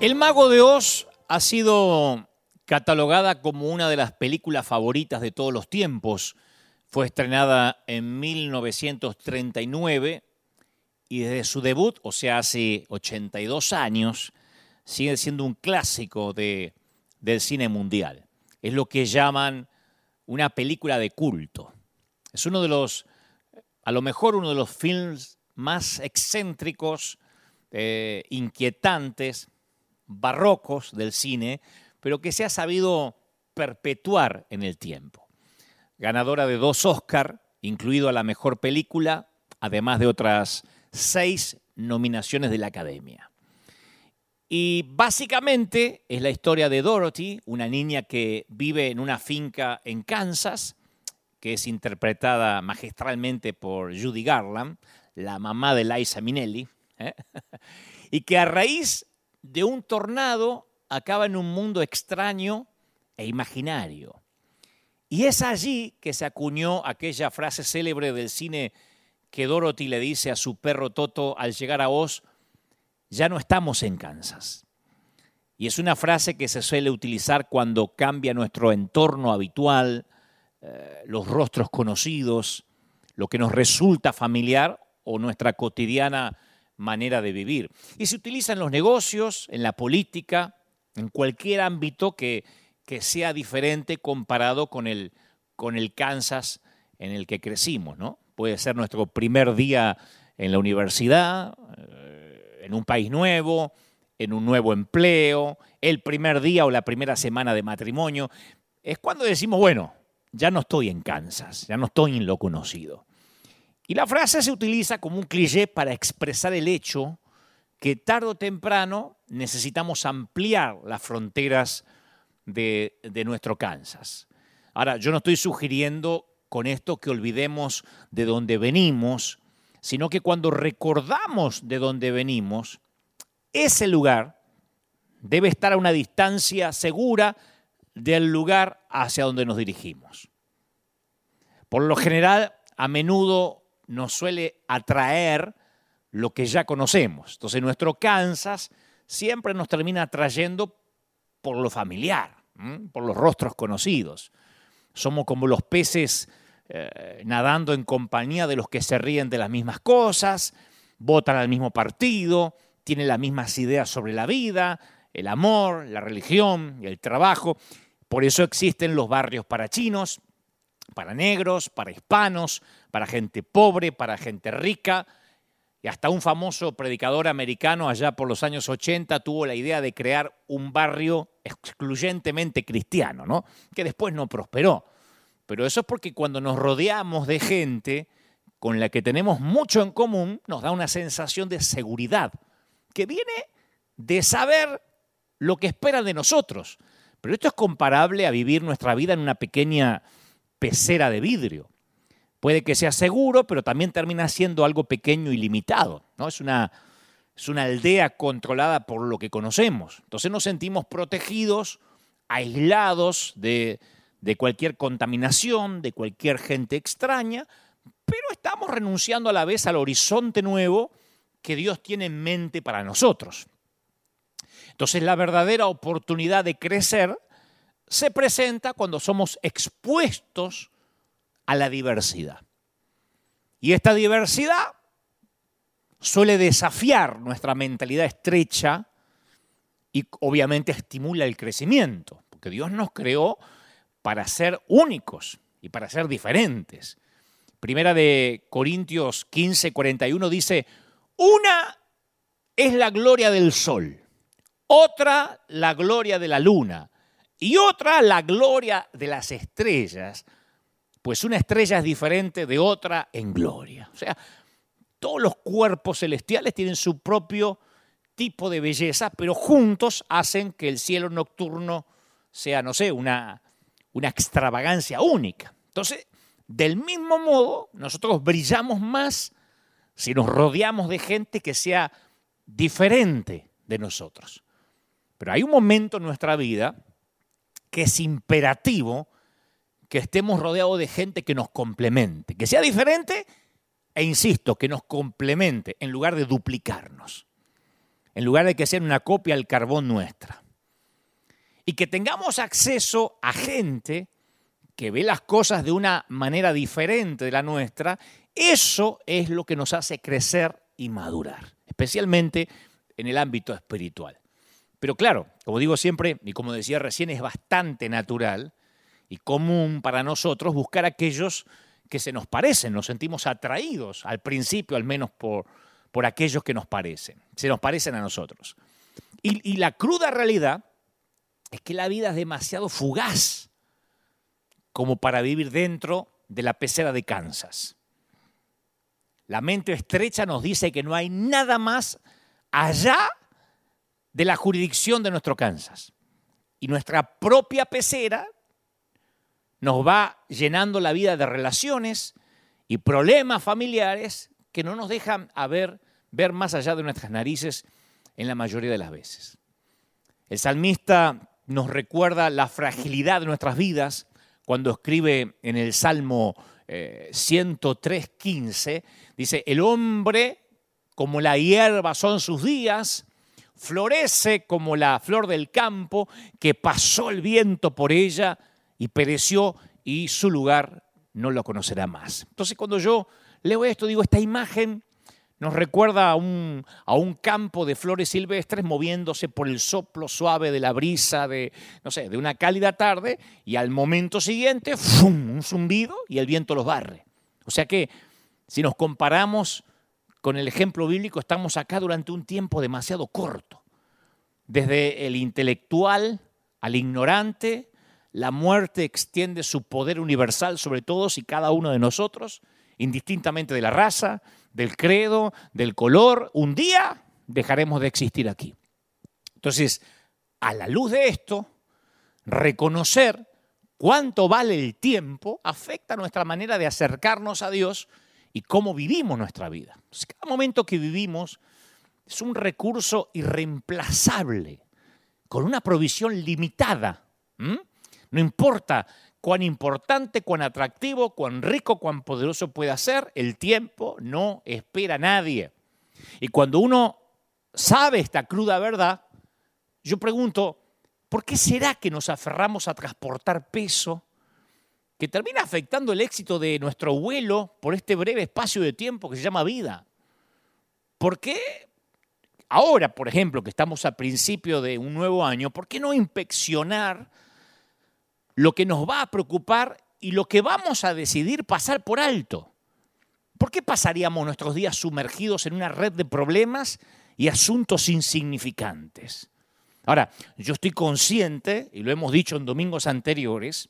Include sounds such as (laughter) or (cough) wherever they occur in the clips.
El Mago de Oz ha sido catalogada como una de las películas favoritas de todos los tiempos. Fue estrenada en 1939 y desde su debut, o sea, hace 82 años, sigue siendo un clásico de, del cine mundial. Es lo que llaman una película de culto. Es uno de los, a lo mejor uno de los films más excéntricos, eh, inquietantes, barrocos del cine, pero que se ha sabido perpetuar en el tiempo. Ganadora de dos Oscar, incluido a la mejor película, además de otras seis nominaciones de la Academia. Y básicamente es la historia de Dorothy, una niña que vive en una finca en Kansas, que es interpretada magistralmente por Judy Garland, la mamá de Liza Minnelli, ¿eh? (laughs) y que a raíz de un tornado acaba en un mundo extraño e imaginario. Y es allí que se acuñó aquella frase célebre del cine que Dorothy le dice a su perro Toto al llegar a Oz, ya no estamos en Kansas. Y es una frase que se suele utilizar cuando cambia nuestro entorno habitual, eh, los rostros conocidos, lo que nos resulta familiar o nuestra cotidiana manera de vivir. Y se utiliza en los negocios, en la política, en cualquier ámbito que, que sea diferente comparado con el, con el Kansas en el que crecimos, ¿no? Puede ser nuestro primer día en la universidad, eh, en un país nuevo, en un nuevo empleo, el primer día o la primera semana de matrimonio. Es cuando decimos, bueno, ya no estoy en Kansas, ya no estoy en lo conocido. Y la frase se utiliza como un cliché para expresar el hecho que tarde o temprano necesitamos ampliar las fronteras de, nuestro Kansas. Ahora, yo no estoy sugiriendo con esto que olvidemos de dónde venimos, sino que cuando recordamos de dónde venimos, ese lugar debe estar a una distancia segura del lugar hacia donde nos dirigimos. Por lo general, a menudo nos suele atraer lo que ya conocemos. Entonces nuestro Kansas siempre nos termina atrayendo por lo familiar, por los rostros conocidos. Somos como los peces eh, nadando en compañía de los que se ríen de las mismas cosas, votan al mismo partido, tienen las mismas ideas sobre la vida, el amor, la religión, el trabajo. Por eso existen los barrios para chinos, para negros, para hispanos, para gente pobre, para gente rica. Y hasta un famoso predicador americano allá por los años 80 tuvo la idea de crear un barrio excluyentemente cristiano, ¿no? Que después no prosperó. Pero eso es porque cuando nos rodeamos de gente con la que tenemos mucho en común, nos da una sensación de seguridad, que viene de saber lo que esperan de nosotros. Pero esto es comparable a vivir nuestra vida en una pequeña pecera de vidrio. Puede que sea seguro, pero también termina siendo algo pequeño y limitado. ¿no? Es, una, es una aldea controlada por lo que conocemos. Entonces nos sentimos protegidos, aislados de, de cualquier contaminación, de cualquier gente extraña, pero estamos renunciando a la vez al horizonte nuevo que Dios tiene en mente para nosotros. Entonces la verdadera oportunidad de crecer se presenta cuando somos expuestos a la diversidad. Y esta diversidad suele desafiar nuestra mentalidad estrecha y obviamente estimula el crecimiento, porque Dios nos creó para ser únicos y para ser diferentes. Primera de Corintios 15, 41 dice, una es la gloria del sol, otra la gloria de la luna y otra la gloria de las estrellas pues una estrella es diferente de otra en gloria. O sea, todos los cuerpos celestiales tienen su propio tipo de belleza, pero juntos hacen que el cielo nocturno sea, no sé, una, una extravagancia única. Entonces, del mismo modo, nosotros brillamos más si nos rodeamos de gente que sea diferente de nosotros. Pero hay un momento en nuestra vida que es imperativo que estemos rodeados de gente que nos complemente, que sea diferente e insisto, que nos complemente en lugar de duplicarnos. en lugar de que sean una copia al carbón nuestra. Y que tengamos acceso a gente que ve las cosas de una manera diferente de la nuestra, eso es lo que nos hace crecer y madurar, especialmente en el ámbito espiritual. Pero claro, como digo siempre, y como decía recién, es bastante natural y común para nosotros buscar aquellos que se nos parecen, nos sentimos atraídos, al principio al menos por, por aquellos que nos parecen, se nos parecen a nosotros. Y, y la cruda realidad es que la vida es demasiado fugaz como para vivir dentro de la pecera de Kansas. La mente estrecha nos dice que no hay nada más allá de la jurisdicción de nuestro Kansas. Y nuestra propia pecera nos va llenando la vida de relaciones y problemas familiares que no nos dejan ver, ver más allá de nuestras narices en la mayoría de las veces. El salmista nos recuerda la fragilidad de nuestras vidas cuando escribe en el Salmo 103.15, eh, dice, el hombre como la hierba son sus días, florece como la flor del campo, que pasó el viento por ella y pereció y su lugar no lo conocerá más. Entonces cuando yo leo esto, digo, esta imagen nos recuerda a un, a un, campo de flores silvestres moviéndose por el soplo suave de la brisa de, no sé, de una cálida tarde y al momento siguiente, ¡fum! un zumbido y el viento los barre. O sea que si nos comparamos con el ejemplo bíblico, estamos acá durante un tiempo demasiado corto. Desde el intelectual al ignorante, la muerte extiende su poder universal sobre todos y cada uno de nosotros, indistintamente de la raza, del credo, del color, un día dejaremos de existir aquí. Entonces, a la luz de esto, reconocer cuánto vale el tiempo afecta nuestra manera de acercarnos a Dios y cómo vivimos nuestra vida. cada momento que vivimos es un recurso irreemplazable, con una provisión limitada. No importa cuán importante, cuán atractivo, cuán rico, cuán poderoso pueda ser, el tiempo no espera a nadie. Y cuando uno sabe esta cruda verdad, yo pregunto, ¿por qué será que nos aferramos a transportar peso que termina afectando el éxito de nuestro vuelo por este breve espacio de tiempo que se llama vida? ¿Por qué ahora, por ejemplo, que estamos a principio de un nuevo año, ¿por qué no inspeccionar lo que nos va a preocupar y lo que vamos a decidir pasar por alto. ¿Por qué pasaríamos nuestros días sumergidos en una red de problemas y asuntos insignificantes? Ahora, yo estoy consciente, y lo hemos dicho en domingos anteriores,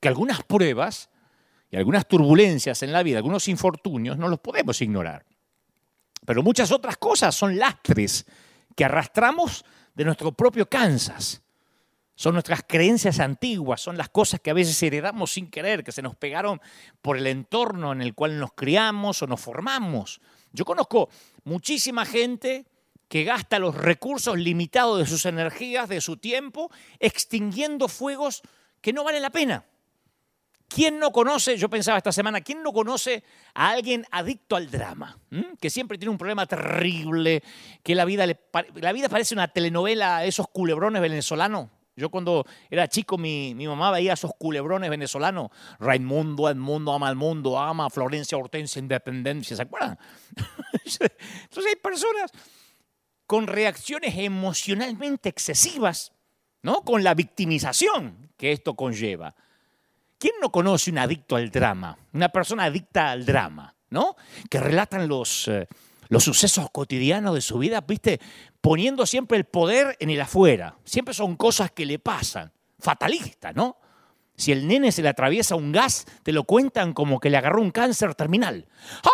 que algunas pruebas y algunas turbulencias en la vida, algunos infortunios, no los podemos ignorar. Pero muchas otras cosas son lastres que arrastramos de nuestro propio Kansas son nuestras creencias antiguas, son las cosas que a veces heredamos sin querer, que se nos pegaron por el entorno en el cual nos criamos o nos formamos. Yo conozco muchísima gente que gasta los recursos limitados de sus energías, de su tiempo, extinguiendo fuegos que no valen la pena. ¿Quién no conoce, yo pensaba esta semana, quién no conoce a alguien adicto al drama? Que siempre tiene un problema terrible, que la vida, la vida parece una telenovela, esos culebrones venezolanos, yo cuando era chico, mi, mamá veía esos culebrones venezolanos. Raimundo, Edmundo, ama al mundo, ama Florencia, Hortensia, Independencia. ¿Se acuerdan? (laughs) Entonces hay personas con reacciones emocionalmente excesivas, ¿no? Con la victimización que esto conlleva. ¿Quién no conoce un adicto al drama? Una persona adicta al drama, ¿no? Que relatan los... Eh, los sucesos cotidianos de su vida, viste, poniendo siempre el poder en el afuera. Siempre son cosas que le pasan. Fatalista, ¿no? Si el nene se le atraviesa un gas, te lo cuentan como que le agarró un cáncer terminal.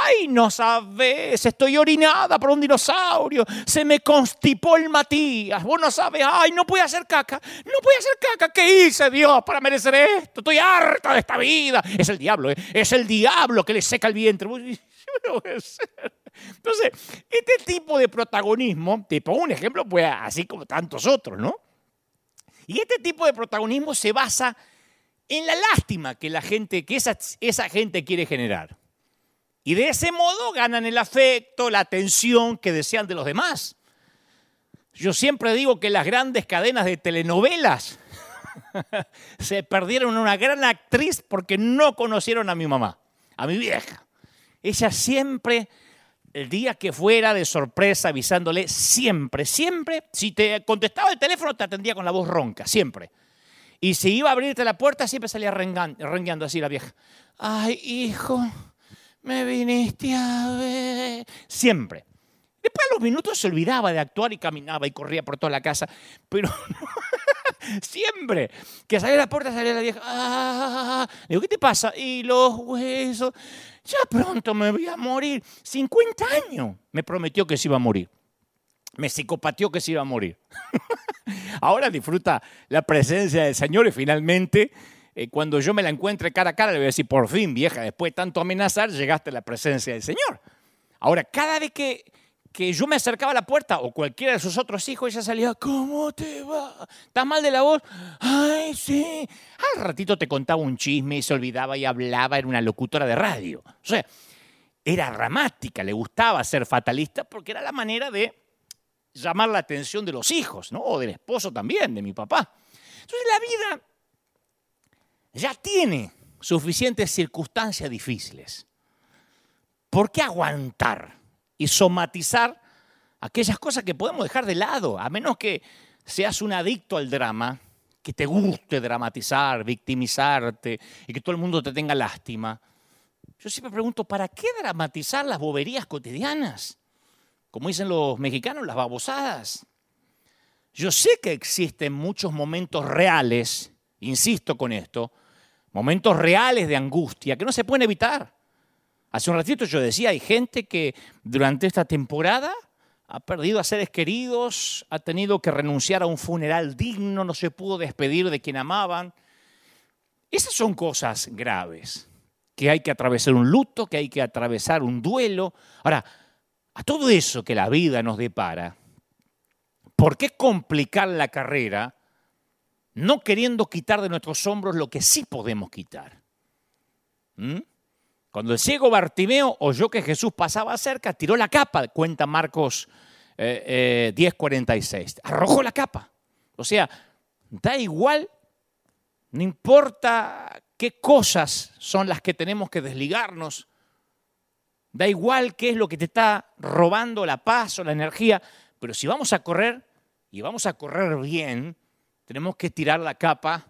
¡Ay, no sabes! Estoy orinada por un dinosaurio. Se me constipó el Matías. Vos no sabes. ¡Ay, no puede hacer caca! ¡No puede hacer caca! ¿Qué hice, Dios, para merecer esto? Estoy harta de esta vida. Es el diablo, ¿eh? Es el diablo que le seca el vientre. Entonces, este tipo de protagonismo, te pongo un ejemplo, pues así como tantos otros, ¿no? Y este tipo de protagonismo se basa la lástima que la gente, que esa, esa gente quiere generar. Y de ese modo ganan el afecto, la atención que desean de los demás. Yo siempre digo que las grandes cadenas de telenovelas (laughs) se perdieron una gran actriz porque no conocieron a mi mamá, a mi vieja. Ella siempre, el día que fuera de sorpresa avisándole, siempre, siempre, si te contestaba el teléfono te atendía con la voz ronca, siempre. Y si iba a abrirte la puerta, siempre salía rengueando así la vieja. Ay, hijo, me viniste a ver. Siempre. Después de los minutos se olvidaba de actuar y caminaba y corría por toda la casa. Pero (laughs) siempre que salía a la puerta salía la vieja. Ah, digo, ¿qué te pasa? Y los huesos. Ya pronto me voy a morir. 50 años me prometió que se iba a morir. Me psicopateó que se iba a morir. (laughs) Ahora disfruta la presencia del Señor y finalmente eh, cuando yo me la encuentre cara a cara, le voy a decir, por fin, vieja, después de tanto amenazar, llegaste a la presencia del Señor. Ahora, cada vez que, que yo me acercaba a la puerta, o cualquiera de sus otros hijos, ella salía, ¿cómo te va? ¿Estás mal de la voz? Ay, sí. Al ratito te contaba un chisme y se olvidaba y hablaba, era una locutora de radio. O sea, era dramática, le gustaba ser fatalista porque era la manera de llamar la atención de los hijos, ¿no? O del esposo también, de mi papá. Entonces la vida ya tiene suficientes circunstancias difíciles. ¿Por qué aguantar y somatizar aquellas cosas que podemos dejar de lado? A menos que seas un adicto al drama, que te guste dramatizar, victimizarte y que todo el mundo te tenga lástima. Yo siempre pregunto, ¿para qué dramatizar las boberías cotidianas? Como dicen los mexicanos, las babosadas. Yo sé que existen muchos momentos reales, insisto con esto, momentos reales de angustia que no se pueden evitar. Hace un ratito yo decía, hay gente que durante esta temporada ha perdido a seres queridos, ha tenido que renunciar a un funeral digno, no se pudo despedir de quien amaban. Esas son cosas graves, que hay que atravesar un luto, que hay que atravesar un duelo. Ahora, a todo eso que la vida nos depara, ¿por qué complicar la carrera no queriendo quitar de nuestros hombros lo que sí podemos quitar. ¿Mm? Cuando el ciego Bartimeo oyó que Jesús pasaba cerca, tiró la capa, cuenta Marcos 10:46. Eh, eh, Arrojó la capa. O sea, da igual, no importa qué cosas son las que tenemos que desligarnos, da igual qué es lo que te está robando la paz o la energía, pero si vamos a correr y vamos a correr bien, tenemos que tirar la capa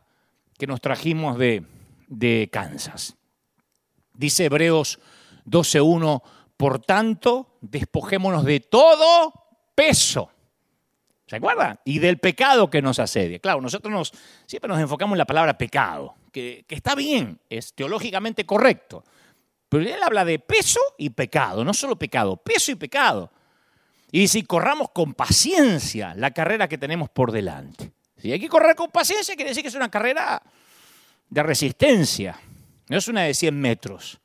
que nos trajimos de, Kansas. Dice Hebreos 12.1, por tanto, despojémonos de todo peso. ¿Se acuerdan? Y del pecado que nos asedia. Claro, nosotros nos, siempre nos enfocamos en la palabra pecado, que está bien, es teológicamente correcto. Pero él habla de peso y pecado, no solo pecado, peso y pecado. Y si corramos con paciencia la carrera que tenemos por delante. Si hay que correr con paciencia, quiere decir que es una carrera de resistencia. No es una de 100 metros.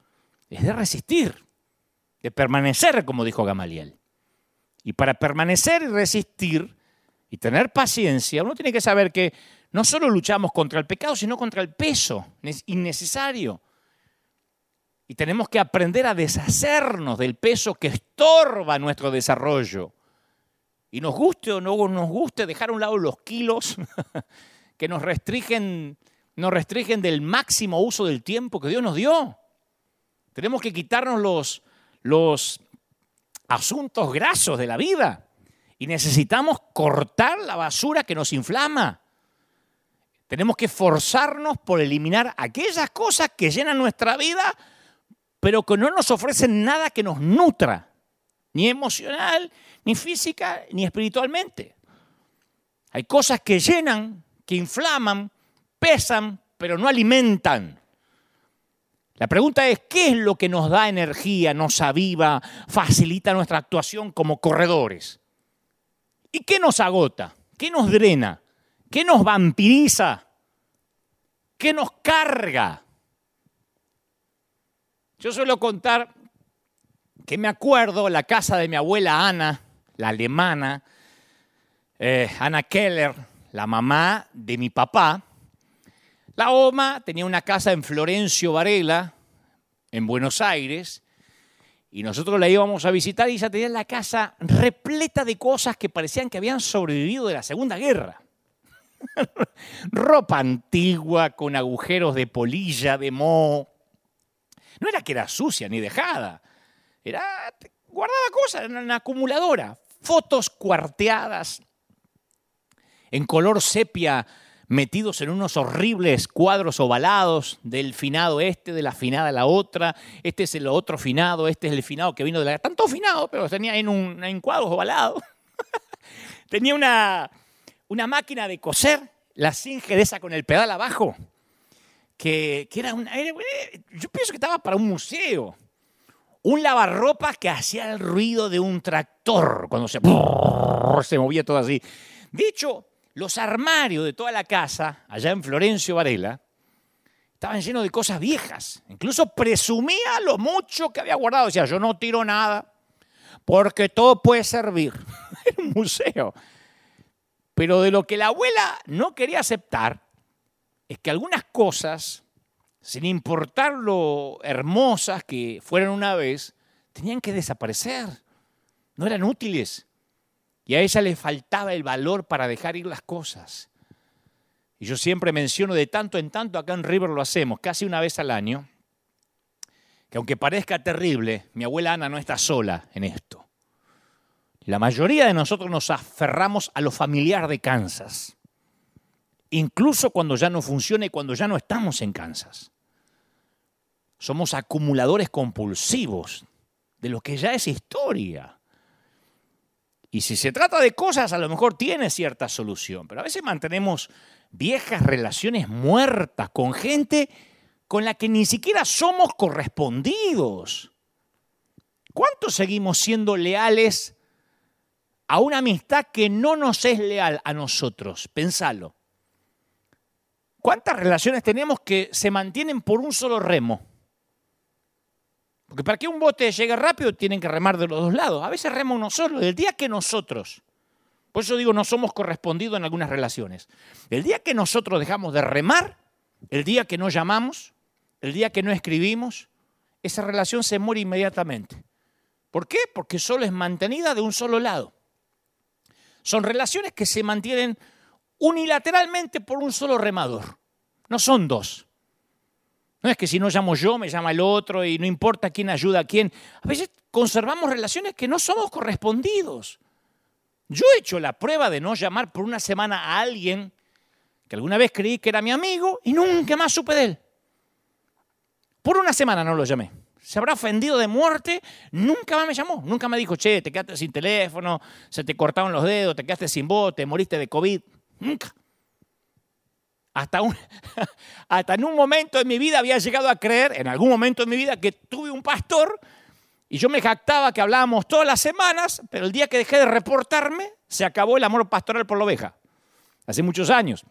Es de resistir, de permanecer, como dijo Gamaliel. Y para permanecer y resistir y tener paciencia, uno tiene que saber que no solo luchamos contra el pecado, sino contra el peso innecesario. Y tenemos que aprender a deshacernos del peso que estorba nuestro desarrollo. Y nos guste o no nos guste dejar a un lado los kilos (laughs) que nos restringen, nos restringen del máximo uso del tiempo que Dios nos dio. Tenemos que quitarnos los, los asuntos grasos de la vida. Y necesitamos cortar la basura que nos inflama. Tenemos que forzarnos por eliminar aquellas cosas que llenan nuestra vida, pero que no nos ofrecen nada que nos nutra, ni emocional, ni física ni espiritualmente. Hay cosas que llenan, que inflaman, pesan, pero no alimentan. La pregunta es, ¿qué es lo que nos da energía, nos aviva, facilita nuestra actuación como corredores? ¿Y qué nos agota? ¿Qué nos drena? ¿Qué nos vampiriza? ¿Qué nos carga? Yo suelo contar que me acuerdo la casa de mi abuela Ana, la alemana, eh, Anna Keller, la mamá de mi papá. La OMA tenía una casa en Florencio Varela, en Buenos Aires, Y nosotros la íbamos a visitar y ella tenía la casa repleta de cosas que parecían que habían sobrevivido de la Segunda Guerra. (laughs) Ropa antigua con agujeros de polilla, de moho. No era que era sucia ni dejada. Era, guardaba cosas, en una acumuladora. Fotos cuarteadas en color sepia metidos en unos horribles cuadros ovalados del finado este, de la finada la otra, este es el otro finado, este es el finado que vino de la... Tanto finado, pero tenía en, un, en cuadros ovalados. (laughs) tenía una, una máquina de coser, la singe de esa con el pedal abajo, que, era una... yo pienso que estaba para un museo. Un lavarropa que hacía el ruido de un tractor cuando se, se movía todo así. De hecho, los armarios de toda la casa, allá en Florencio Varela, estaban llenos de cosas viejas. Incluso presumía lo mucho que había guardado. Decía, yo no tiro nada, porque todo puede servir. (laughs) Era un museo. Pero de lo que la abuela no quería aceptar es que algunas cosas, sin importar lo hermosas que fueran una vez, tenían que desaparecer. No eran útiles. Y a ella le faltaba el valor para dejar ir las cosas. Y yo siempre menciono de tanto en tanto, acá en River lo hacemos, casi una vez al año, que aunque parezca terrible, mi abuela Ana no está sola en esto. La mayoría de nosotros nos aferramos a lo familiar de Kansas, incluso cuando ya no funciona y cuando ya no estamos en Kansas. Somos acumuladores compulsivos de lo que ya es historia. Y si se trata de cosas, a lo mejor tiene cierta solución, pero a veces mantenemos viejas relaciones muertas con gente con la que ni siquiera somos correspondidos. ¿Cuántos seguimos siendo leales a una amistad que no nos es leal a nosotros? Pensalo. ¿Cuántas relaciones tenemos que se mantienen por un solo remo? Porque para que un bote llegue rápido tienen que remar de los dos lados. A veces rema uno solo. El día que nosotros, por eso digo, no somos correspondidos en algunas relaciones. El día que nosotros dejamos de remar, el día que no llamamos, el día que no escribimos, esa relación se muere inmediatamente. ¿Por qué? Porque solo es mantenida de un solo lado. Son relaciones que se mantienen unilateralmente por un solo remador. No son dos. No es que si no llamo yo, me llama el otro y no importa quién ayuda a quién. A veces conservamos relaciones que no somos correspondidos. Yo he hecho la prueba de no llamar por una semana a alguien que alguna vez creí que era mi amigo y nunca más supe de él. Por una semana no lo llamé. Se habrá ofendido de muerte, nunca más me llamó. Nunca me dijo, che, te quedaste sin teléfono, se te cortaron los dedos, te quedaste sin voz, te moriste de COVID. Nunca. Hasta, un, (laughs) hasta en un momento de mi vida había llegado a creer, en algún momento de mi vida, que tuve un pastor y yo me jactaba que hablábamos todas las semanas, pero el día que dejé de reportarme, se acabó el amor pastoral por la oveja. Hace muchos años.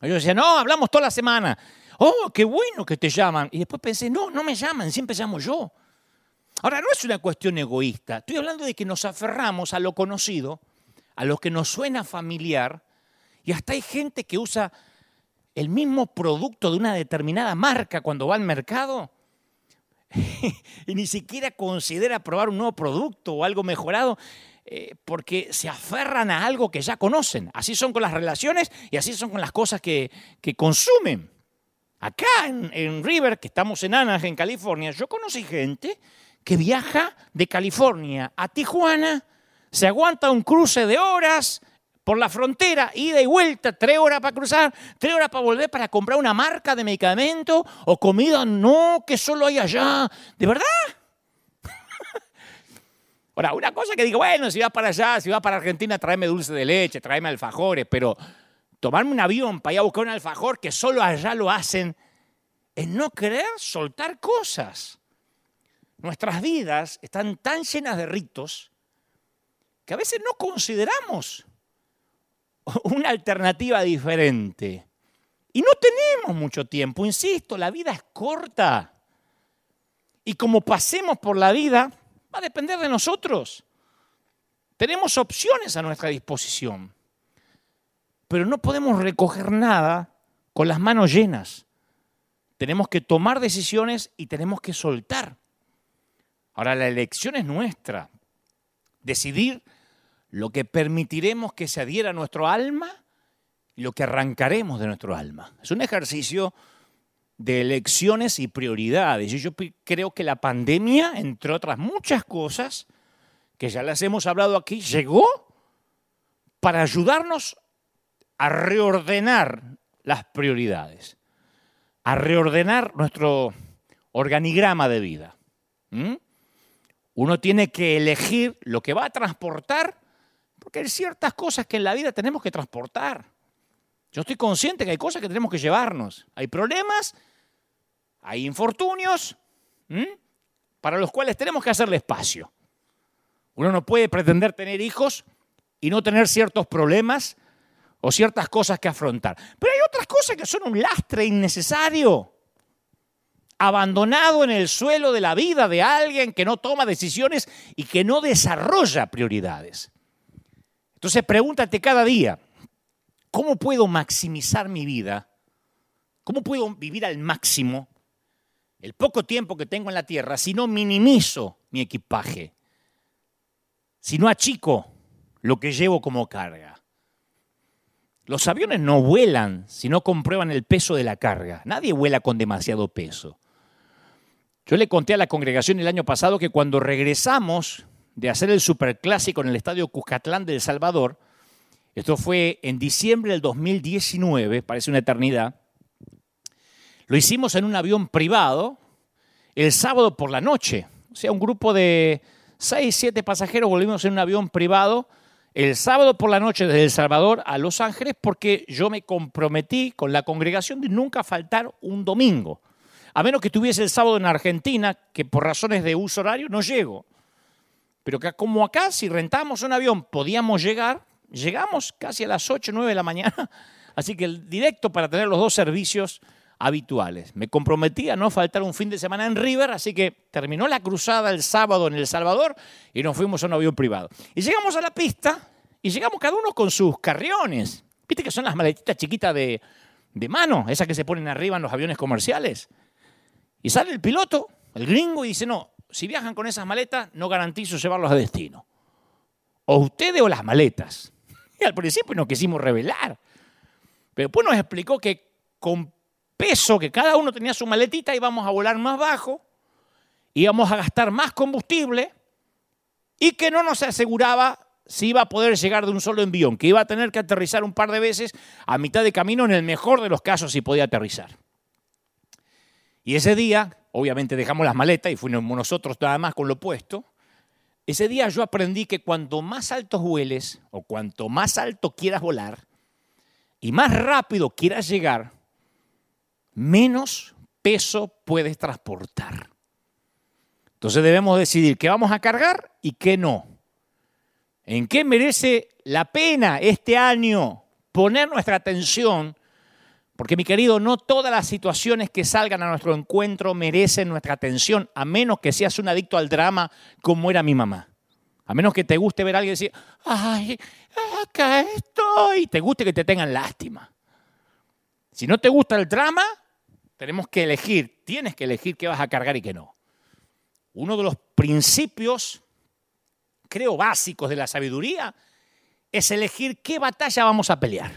Yo decía, no, hablamos toda la semana. Oh, qué bueno que te llaman. Y después pensé, no, no me llaman, siempre llamo yo. Ahora, no es una cuestión egoísta. Estoy hablando de que nos aferramos a lo conocido, a lo que nos suena familiar, y hasta hay gente que usa el mismo producto de una determinada marca cuando va al mercado (laughs) y ni siquiera considera probar un nuevo producto o algo mejorado eh, porque se aferran a algo que ya conocen. Así son con las relaciones y así son con las cosas que, consumen. Acá en, en, River, que estamos en Anaheim, en California, yo conocí gente que viaja de California a Tijuana, se aguanta un cruce de horas, por la frontera, ida y vuelta, tres horas para cruzar, tres horas para volver para comprar una marca de medicamento o comida, no, que solo hay allá. ¿De verdad? (laughs) Ahora, una cosa que digo, bueno, si vas para allá, si vas para Argentina, tráeme dulce de leche, tráeme alfajores, pero tomarme un avión para ir a buscar un alfajor que solo allá lo hacen, es no querer soltar cosas. Nuestras vidas están tan llenas de ritos que a veces no consideramos (laughs) una alternativa diferente. Y no tenemos mucho tiempo, insisto, la vida es corta. Y como pasemos por la vida, va a depender de nosotros. Tenemos opciones a nuestra disposición, pero no podemos recoger nada con las manos llenas. Tenemos que tomar decisiones y tenemos que soltar. Ahora la elección es nuestra. Decidir lo que permitiremos que se adhiera a nuestro alma y lo que arrancaremos de nuestro alma. Es un ejercicio de elecciones y prioridades. Y yo creo que la pandemia, entre otras muchas cosas, que ya las hemos hablado aquí, llegó para ayudarnos a reordenar las prioridades, a reordenar nuestro organigrama de vida. Uno tiene que elegir lo que va a transportar, porque hay ciertas cosas que en la vida tenemos que transportar. Yo estoy consciente que hay cosas que tenemos que llevarnos. Hay problemas, hay infortunios, para los cuales tenemos que hacerle espacio. Uno no puede pretender tener hijos y no tener ciertos problemas o ciertas cosas que afrontar. Pero hay otras cosas que son un lastre innecesario, abandonado en el suelo de la vida de alguien que no toma decisiones y que no desarrolla prioridades. Entonces pregúntate cada día, ¿cómo puedo maximizar mi vida? ¿Cómo puedo vivir al máximo el poco tiempo que tengo en la tierra si no minimizo mi equipaje? Si no achico lo que llevo como carga. Los aviones no vuelan si no comprueban el peso de la carga. Nadie vuela con demasiado peso. Yo le conté a la congregación el año pasado que cuando regresamos de hacer el superclásico en el estadio Cuscatlán de El Salvador, esto fue en diciembre del 2019, parece una eternidad, lo hicimos en un avión privado el sábado por la noche. O sea, un grupo de seis, siete pasajeros volvimos en un avión privado el sábado por la noche desde El Salvador a Los Ángeles porque yo me comprometí con la congregación de nunca faltar un domingo. A menos que estuviese el sábado en Argentina, que por razones de uso horario no llego. Pero que como acá, si rentamos un avión, podíamos llegar, llegamos casi a las 8 o 9 de la mañana. (laughs) Así que el directo para tener los dos servicios habituales. Me comprometí a no faltar un fin de semana en River, así que terminó la cruzada el sábado en El Salvador y nos fuimos a un avión privado. Y llegamos a la pista y llegamos cada uno con sus carriones. ¿Viste que son las maletitas chiquitas de, de mano, esas que se ponen arriba en los aviones comerciales? Y sale el piloto, el gringo, y dice, no, si viajan con esas maletas, no garantizo llevarlos a destino. O ustedes o las maletas. (laughs) Y al principio nos quisimos revelar. Pero después nos explicó que con peso, que cada uno tenía su maletita, íbamos a volar más bajo, íbamos a gastar más combustible y que no nos aseguraba si iba a poder llegar de un solo envión, que iba a tener que aterrizar un par de veces a mitad de camino, en el mejor de los casos si podía aterrizar. Y ese día, obviamente dejamos las maletas y fuimos nosotros nada más con lo puesto. Ese día yo aprendí que cuanto más alto vueles o cuanto más alto quieras volar y más rápido quieras llegar, menos peso puedes transportar. Entonces debemos decidir qué vamos a cargar y qué no. ¿En qué merece la pena este año poner nuestra atención? Porque mi querido, no todas las situaciones que salgan a nuestro encuentro merecen nuestra atención, a menos que seas un adicto al drama como era mi mamá. A menos que te guste ver a alguien decir, ay, acá estoy, te guste que te tengan lástima. Si no te gusta el drama, tenemos que elegir, tienes que elegir qué vas a cargar y qué no. Uno de los principios, creo, básicos de la sabiduría es elegir qué batalla vamos a pelear.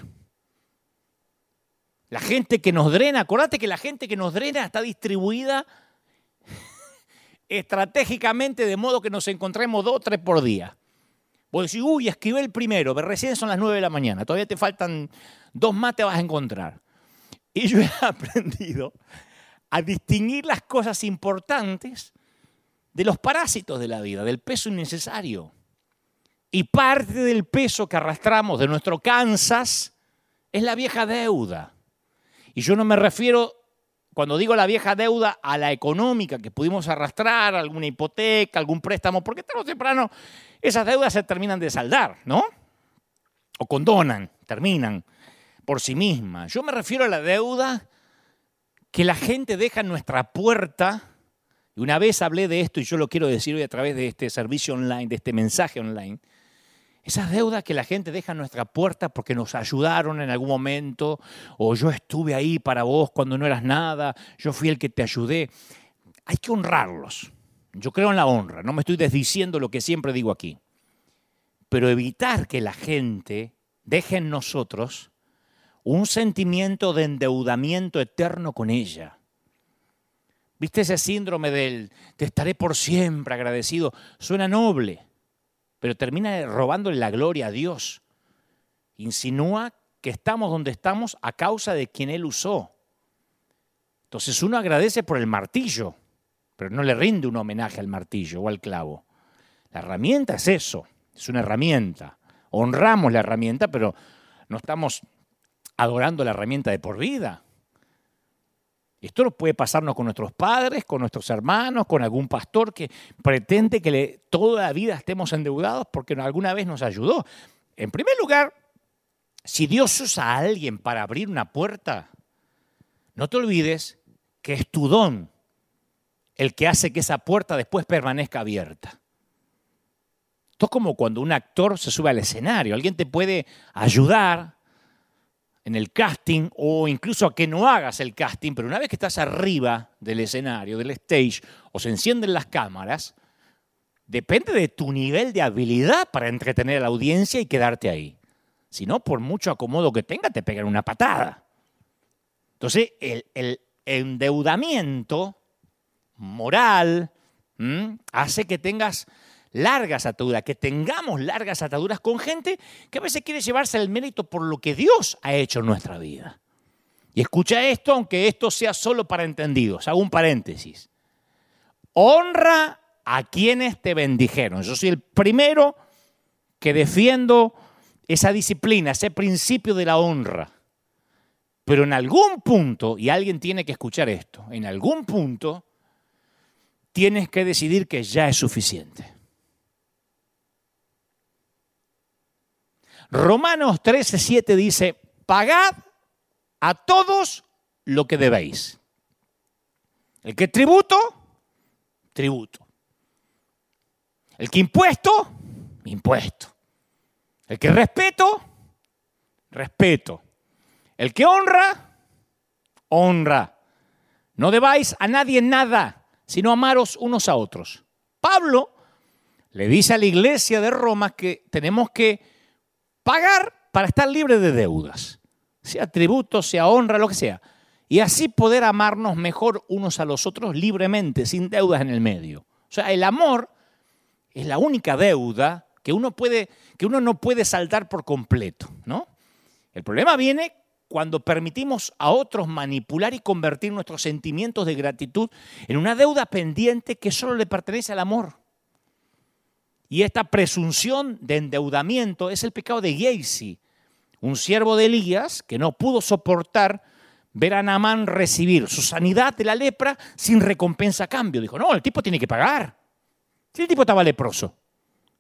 La gente que nos drena, acordate que la gente que nos drena está distribuida (laughs) estratégicamente de modo que nos encontremos dos o tres por día. Vos decís, uy, escribí el primero, pero recién son las nueve de la mañana, todavía te faltan dos más, te vas a encontrar. Y yo (laughs) he aprendido a distinguir las cosas importantes de los parásitos de la vida, del peso innecesario. Y parte del peso que arrastramos de nuestro Kansas es la vieja deuda. Y yo no me refiero, cuando digo la vieja deuda, a la económica que pudimos arrastrar, alguna hipoteca, algún préstamo, porque tarde o temprano esas deudas se terminan de saldar, ¿no? O condonan, terminan por sí misma. Yo me refiero a la deuda que la gente deja en nuestra puerta. Y una vez hablé de esto y yo lo quiero decir hoy a través de este servicio online, de este mensaje online. Esas deudas que la gente deja en nuestra puerta porque nos ayudaron en algún momento, o yo estuve ahí para vos cuando no eras nada, yo fui el que te ayudé. Hay que honrarlos. Yo creo en la honra, no me estoy desdiciendo lo que siempre digo aquí. Pero evitar que la gente deje en nosotros un sentimiento de endeudamiento eterno con ella. ¿Viste ese síndrome del te estaré por siempre agradecido? Suena noble, pero termina robándole la gloria a Dios. Insinúa que estamos donde estamos a causa de quien Él usó. Entonces uno agradece por el martillo, pero no le rinde un homenaje al martillo o al clavo. La herramienta es eso, es una herramienta. Honramos la herramienta, pero no estamos adorando la herramienta de por vida. Esto puede pasarnos con nuestros padres, con nuestros hermanos, con algún pastor que pretende que toda la vida estemos endeudados porque alguna vez nos ayudó. En primer lugar, si Dios usa a alguien para abrir una puerta, no te olvides que es tu don el que hace que esa puerta después permanezca abierta. Esto es como cuando un actor se sube al escenario. Alguien te puede ayudar en el casting o incluso a que no hagas el casting, pero una vez que estás arriba del escenario, del stage, o se encienden las cámaras, depende de tu nivel de habilidad para entretener a la audiencia y quedarte ahí. Si no, por mucho acomodo que tenga, te pegan una patada. Entonces, el, endeudamiento moral hace que tengas largas ataduras, que tengamos largas ataduras con gente que a veces quiere llevarse el mérito por lo que Dios ha hecho en nuestra vida. Y escucha esto, aunque esto sea solo para entendidos. Hago un paréntesis. Honra a quienes te bendijeron. Yo soy el primero que defiendo esa disciplina, ese principio de la honra. Pero en algún punto, y alguien tiene que escuchar esto, en algún punto tienes que decidir que ya es suficiente. Romanos 13:7 dice, pagad a todos lo que debéis. El que tributo, tributo. El que impuesto, impuesto. El que respeto, respeto. El que honra, honra. No debáis a nadie nada, sino amaros unos a otros. Pablo le dice a la iglesia de Roma que tenemos que pagar para estar libre de deudas, sea tributo, sea honra, lo que sea. Y así poder amarnos mejor unos a los otros libremente, sin deudas en el medio. O sea, el amor es la única deuda que uno, puede, que uno no puede saltar por completo, ¿no? El problema viene cuando permitimos a otros manipular y convertir nuestros sentimientos de gratitud en una deuda pendiente que solo le pertenece al amor. Y esta presunción de endeudamiento es el pecado de Geisi, un siervo de Elías que no pudo soportar ver a Naamán recibir su sanidad de la lepra sin recompensa a cambio. Dijo, no, el tipo tiene que pagar. Si el tipo estaba leproso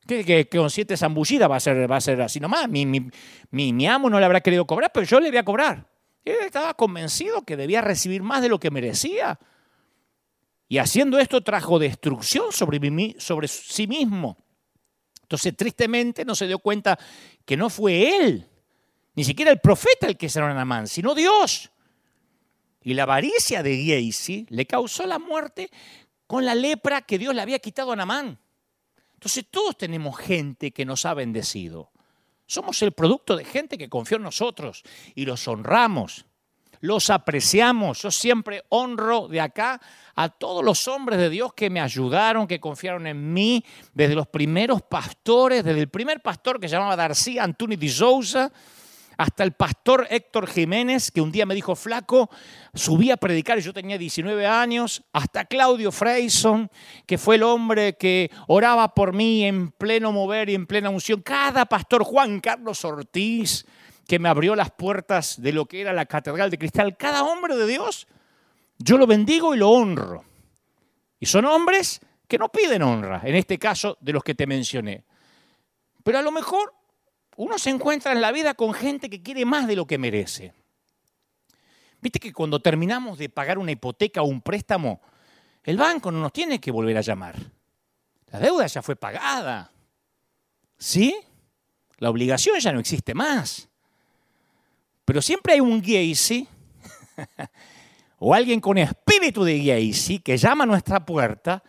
que, con siete zambullidas va a ser, va a ser así nomás. Mi, mi, mi, amo no le habrá querido cobrar, pero yo le voy a cobrar. Él estaba convencido que debía recibir más de lo que merecía. Y haciendo esto trajo destrucción sobre sí mismo. Entonces, tristemente, no se dio cuenta que no fue él, ni siquiera el profeta el que a Namán, sino Dios. Y la avaricia de Giesi le causó la muerte con la lepra que Dios le había quitado a Namán. Entonces todos tenemos gente que nos ha bendecido. Somos el producto de gente que confió en nosotros y los honramos, los apreciamos. Yo siempre honro de acá a todos los hombres de Dios que me ayudaron, que confiaron en mí, desde los primeros pastores, desde el primer pastor que se llamaba Darcy Antuni de Souza, hasta el pastor Héctor Jiménez, que un día me dijo, flaco, subí a predicar y yo tenía 19 años, hasta Claudio Freyson, que fue el hombre que oraba por mí en pleno mover y en plena unción, cada pastor, Juan Carlos Ortiz, que me abrió las puertas de lo que era la Catedral de Cristal, cada hombre de Dios, yo lo bendigo y lo honro. Y son hombres que no piden honra, en este caso de los que te mencioné. Pero a lo mejor uno se encuentra en la vida con gente que quiere más de lo que merece. Viste que cuando terminamos de pagar una hipoteca o un préstamo, el banco no nos tiene que volver a llamar. La deuda ya fue pagada. ¿Sí? La obligación ya no existe más. Pero siempre hay un ¿sí? (laughs) o alguien con espíritu de ¿sí? que llama a nuestra puerta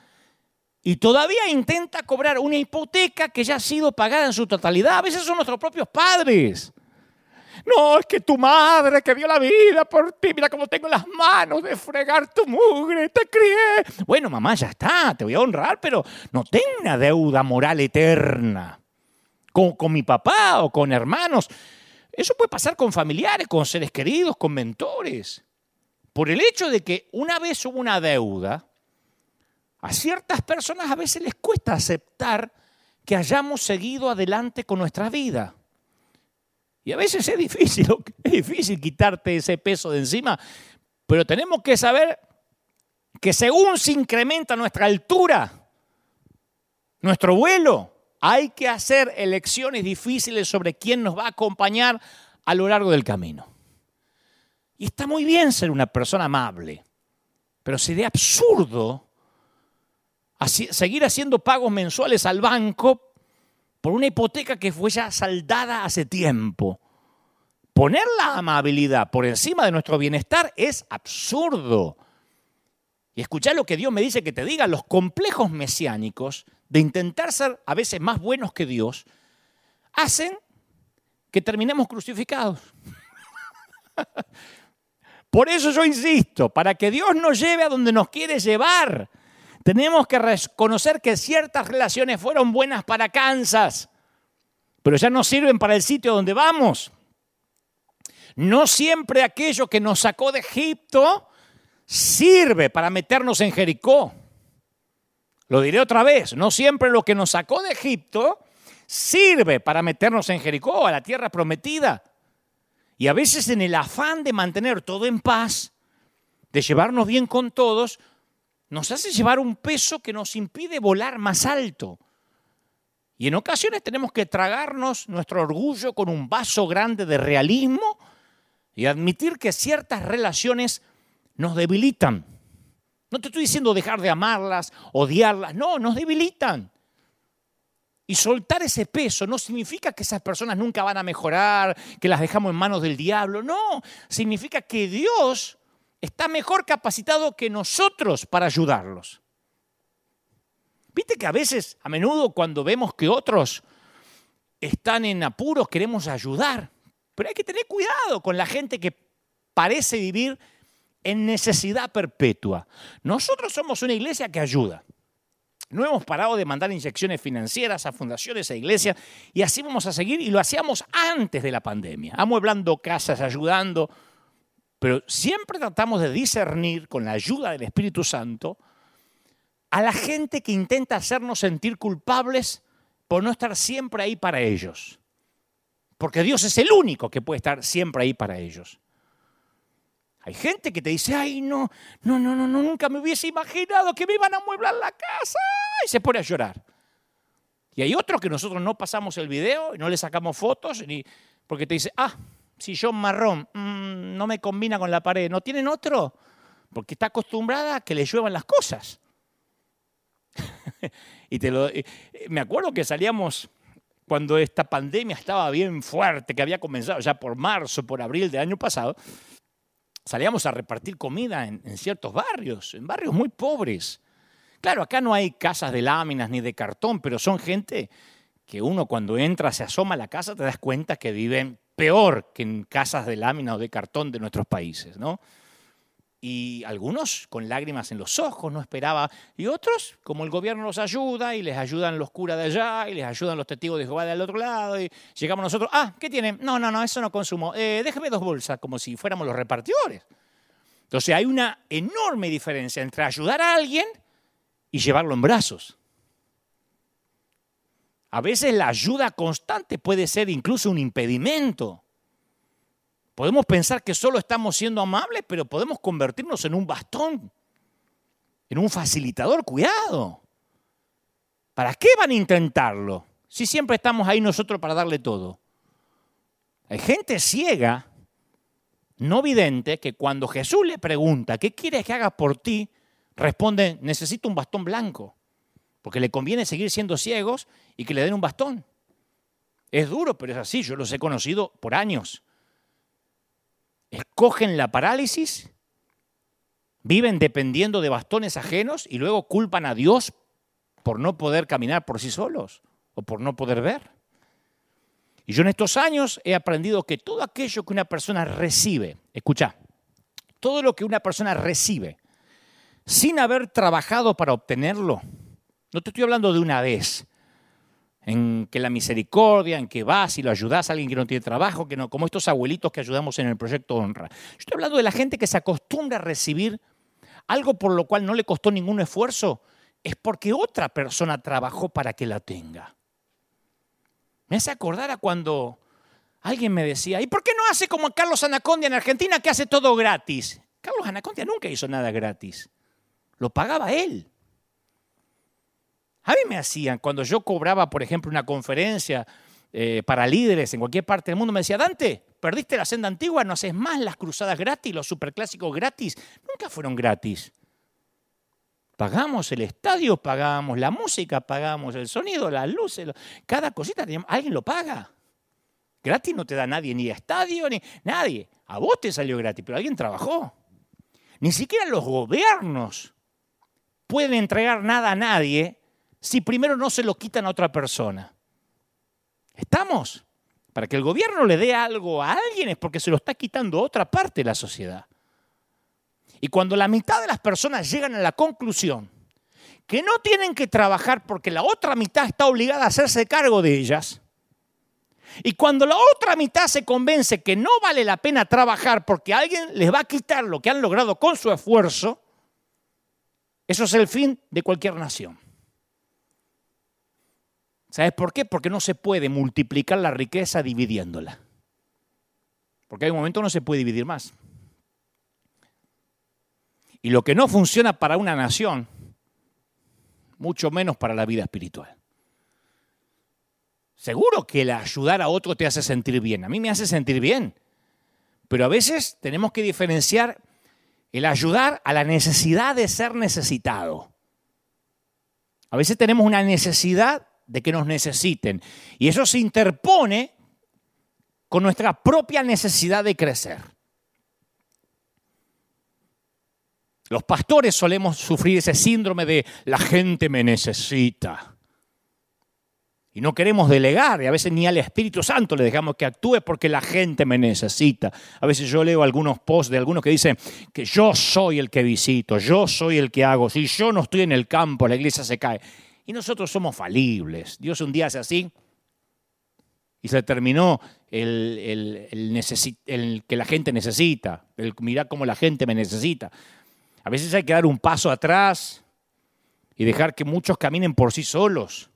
y todavía intenta cobrar una hipoteca que ya ha sido pagada en su totalidad. A veces son nuestros propios padres. No, es que tu madre que dio la vida por ti, mira cómo tengo las manos de fregar tu mugre, te crié. Bueno, mamá, ya está, te voy a honrar, pero no tengo una deuda moral eterna con, con mi papá o con hermanos. Eso puede pasar con familiares, con seres queridos, con mentores. Por el hecho de que una vez hubo una deuda, a ciertas personas a veces les cuesta aceptar que hayamos seguido adelante con nuestra vida. Y a veces es difícil, (laughs) es difícil quitarte ese peso de encima, pero tenemos que saber que según se incrementa nuestra altura, nuestro vuelo, hay que hacer elecciones difíciles sobre quién nos va a acompañar a lo largo del camino. Y está muy bien ser una persona amable, pero sería absurdo seguir haciendo pagos mensuales al banco por una hipoteca que fue ya saldada hace tiempo. Poner la amabilidad por encima de nuestro bienestar es absurdo. Y escuchar lo que Dios me dice que te diga, los complejos mesiánicos de intentar ser a veces más buenos que Dios, hacen que terminemos crucificados. (laughs) Por eso yo insisto, para que Dios nos lleve a donde nos quiere llevar, tenemos que reconocer que ciertas relaciones fueron buenas para Kansas, pero ya no sirven para el sitio donde vamos. No siempre aquello que nos sacó de Egipto sirve para meternos en Jericó. Lo diré otra vez, no siempre lo que nos sacó de Egipto sirve para meternos en Jericó, a la tierra prometida. Y a veces en el afán de mantener todo en paz, de llevarnos bien con todos, nos hace llevar un peso que nos impide volar más alto. Y en ocasiones tenemos que tragarnos nuestro orgullo con un vaso grande de realismo y admitir que ciertas relaciones nos debilitan. No te estoy diciendo dejar de amarlas, odiarlas, no, nos debilitan. Y soltar ese peso no significa que esas personas nunca van a mejorar, que las dejamos en manos del diablo, no, significa que Dios está mejor capacitado que nosotros para ayudarlos. Viste que a veces, a menudo, cuando vemos que otros están en apuros, queremos ayudar. Pero hay que tener cuidado con la gente que parece vivir en necesidad perpetua. Nosotros somos una iglesia que ayuda. No hemos parado de mandar inyecciones financieras a fundaciones e iglesias y así vamos a seguir y lo hacíamos antes de la pandemia, amueblando casas, ayudando pero siempre tratamos de discernir con la ayuda del Espíritu Santo a la gente que intenta hacernos sentir culpables por no estar siempre ahí para ellos. Porque Dios es el único que puede estar siempre ahí para ellos. Hay gente que te dice, ay, no, no, no, no, nunca me hubiese imaginado que me iban a amueblar la casa y se pone a llorar. Y hay otros que nosotros no pasamos el video no le sacamos fotos ni porque te dice, ah, sillón marrón, mm, no me combina con la pared. ¿No tienen otro? Porque está acostumbrada a que le lluevan las cosas. (laughs) y te lo, me acuerdo que salíamos cuando esta pandemia estaba bien fuerte, que había comenzado ya por marzo, por abril del año pasado, salíamos a repartir comida en, ciertos barrios, en barrios muy pobres. Claro, acá no hay casas de láminas ni de cartón, pero son gente que uno cuando entra, se asoma a la casa, te das cuenta que viven peor que en casas de lámina o de cartón de nuestros países, ¿no? Y algunos con lágrimas en los ojos, no esperaba. Y otros, como el gobierno los ayuda y les ayudan los curas de allá y les ayudan los testigos de Jehová del otro lado. Y llegamos nosotros, ah, ¿qué tienen? No, no, no, eso no consumo. Eh, déjeme dos bolsas, como si fuéramos los repartidores. Entonces hay una enorme diferencia entre ayudar a alguien y llevarlo en brazos. A veces la ayuda constante puede ser incluso un impedimento. Podemos pensar que solo estamos siendo amables, pero podemos convertirnos en un bastón, en un facilitador. Cuidado. ¿Para qué van a intentarlo? Si siempre estamos ahí nosotros para darle todo. Hay gente ciega, no vidente, que cuando Jesús le pregunta, ¿qué quieres que haga por ti? Responde, necesito un bastón blanco porque le conviene seguir siendo ciegos y que le den un bastón. Es duro, pero es así, yo los he conocido por años. Escogen la parálisis, viven dependiendo de bastones ajenos y luego culpan a Dios por no poder caminar por sí solos o por no poder ver. Y yo en estos años he aprendido que todo aquello que una persona recibe, escucha, todo lo que una persona recibe sin haber trabajado para obtenerlo, no te estoy hablando de una vez, en que la misericordia, en que vas y lo ayudas a alguien que no tiene trabajo, que no, como estos abuelitos que ayudamos en el proyecto Honra. Yo estoy hablando de la gente que se acostumbra a recibir algo por lo cual no le costó ningún esfuerzo, es porque otra persona trabajó para que la tenga. Me hace acordar a cuando alguien me decía, ¿y por qué no hace como Carlos Anacondia en Argentina que hace todo gratis? Carlos Anacondia nunca hizo nada gratis. Lo pagaba él. A mí me hacían, cuando yo cobraba, por ejemplo, una conferencia eh, para líderes en cualquier parte del mundo, me decía, Dante, perdiste la senda antigua, no haces más las cruzadas gratis, los superclásicos gratis. Nunca fueron gratis. Pagamos el estadio, pagamos la música, pagamos el sonido, las luces, cada cosita, alguien lo paga. Gratis no te da nadie, ni estadio, ni nadie. A vos te salió gratis, pero alguien trabajó. Ni siquiera los gobiernos pueden entregar nada a nadie si primero no se lo quitan a otra persona. ¿Estamos? Para que el gobierno le dé algo a alguien es porque se lo está quitando otra parte de la sociedad. Y cuando la mitad de las personas llegan a la conclusión que no tienen que trabajar porque la otra mitad está obligada a hacerse cargo de ellas, y cuando la otra mitad se convence que no vale la pena trabajar porque alguien les va a quitar lo que han logrado con su esfuerzo, eso es el fin de cualquier nación. ¿Sabes por qué? Porque no se puede multiplicar la riqueza dividiéndola. Porque hay un momento no se puede dividir más. Y lo que no funciona para una nación, mucho menos para la vida espiritual. Seguro que el ayudar a otro te hace sentir bien. A mí me hace sentir bien. Pero a veces tenemos que diferenciar el ayudar a la necesidad de ser necesitado. A veces tenemos una necesidad de que nos necesiten. Y eso se interpone con nuestra propia necesidad de crecer. Los pastores solemos sufrir ese síndrome de la gente me necesita. Y no queremos delegar, y a veces ni al Espíritu Santo le dejamos que actúe porque la gente me necesita. A veces yo leo algunos posts de algunos que dicen que yo soy el que visito, yo soy el que hago. Si yo no estoy en el campo, la iglesia se cae. Y nosotros somos falibles. Dios un día hace así y se terminó el, el, que la gente necesita, el mirar cómo la gente me necesita. A veces hay que dar un paso atrás y dejar que muchos caminen por sí solos.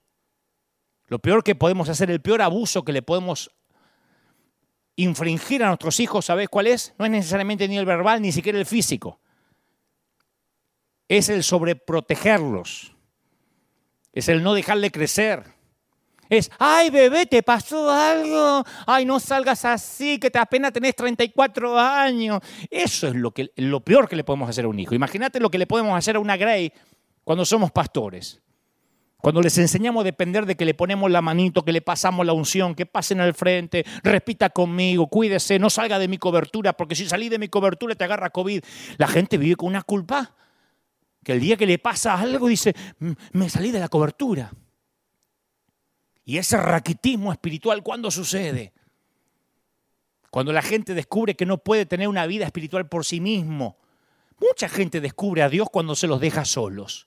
Lo peor que podemos hacer, el peor abuso que le podemos infringir a nuestros hijos, ¿sabes cuál es? No es necesariamente ni el verbal, ni siquiera el físico. Es el sobreprotegerlos es el no dejarle crecer. Es, ay bebé, ¿te pasó algo? Ay, no salgas así, que te apenas tenés 34 años. Eso es lo, que, lo peor que le podemos hacer a un hijo. Imagínate lo que le podemos hacer a una Grey cuando somos pastores. Cuando les enseñamos a depender de que le ponemos la manito, que le pasamos la unción, que pasen al frente, repita conmigo, cuídese, no salga de mi cobertura, porque si salí de mi cobertura te agarra COVID. La gente vive con una culpa que el día que le pasa algo dice, me salí de la cobertura. Y ese raquitismo espiritual, ¿cuándo sucede? Cuando la gente descubre que no puede tener una vida espiritual por sí mismo. Mucha gente descubre a Dios cuando se los deja solos.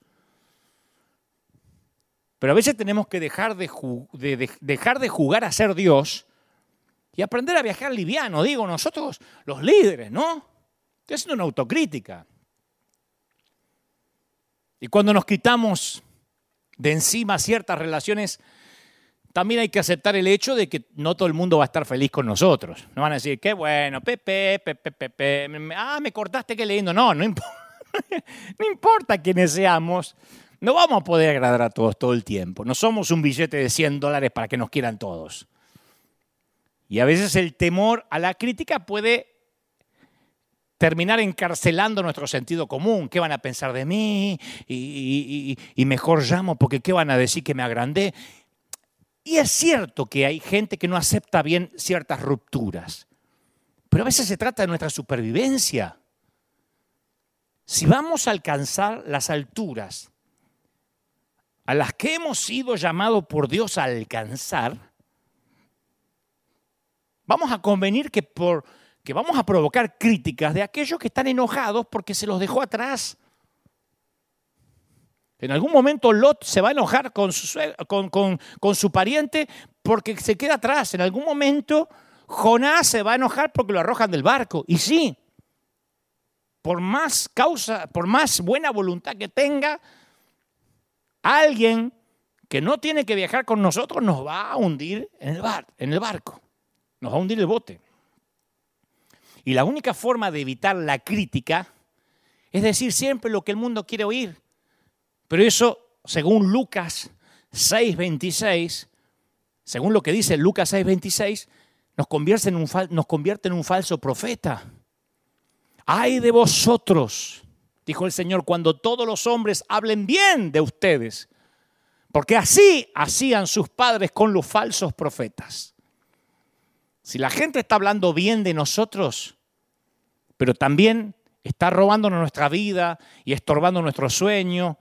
Pero a veces tenemos que dejar de, dejar de jugar a ser Dios y aprender a viajar liviano, digo nosotros los líderes, ¿no? Estoy haciendo una autocrítica. Y cuando nos quitamos de encima ciertas relaciones, también hay que aceptar el hecho de que no todo el mundo va a estar feliz con nosotros. No van a decir, qué bueno, Pepe, Pepe, Pepe, ah, me cortaste, qué lindo. No, no, (laughs) no importa quiénes seamos, no vamos a poder agradar a todos todo el tiempo. No somos un billete de 100 dólares para que nos quieran todos. Y a veces el temor a la crítica puede terminar encarcelando nuestro sentido común. ¿Qué van a pensar de mí? Y, mejor llamo porque ¿qué van a decir que me agrandé? Y es cierto que hay gente que no acepta bien ciertas rupturas, pero a veces se trata de nuestra supervivencia. Si vamos a alcanzar las alturas a las que hemos sido llamados por Dios a alcanzar, vamos a convenir que, por, que vamos a provocar críticas de aquellos que están enojados porque se los dejó atrás. En algún momento Lot se va a enojar con su, con, con su pariente porque se queda atrás. En algún momento Jonás se va a enojar porque lo arrojan del barco. Y sí, por más causa, por más buena voluntad que tenga, alguien que no tiene que viajar con nosotros nos va a hundir en el, bar, en el barco, nos va a hundir el bote. Y la única forma de evitar la crítica es decir siempre lo que el mundo quiere oír. Pero eso, según Lucas 6:26, según lo que dice Lucas 6:26, nos convierte, en un, nos convierte en un falso profeta. Ay de vosotros, dijo el Señor, cuando todos los hombres hablen bien de ustedes, porque así hacían sus padres con los falsos profetas. Si la gente está hablando bien de nosotros, pero también está robándonos nuestra vida y estorbando nuestro sueño,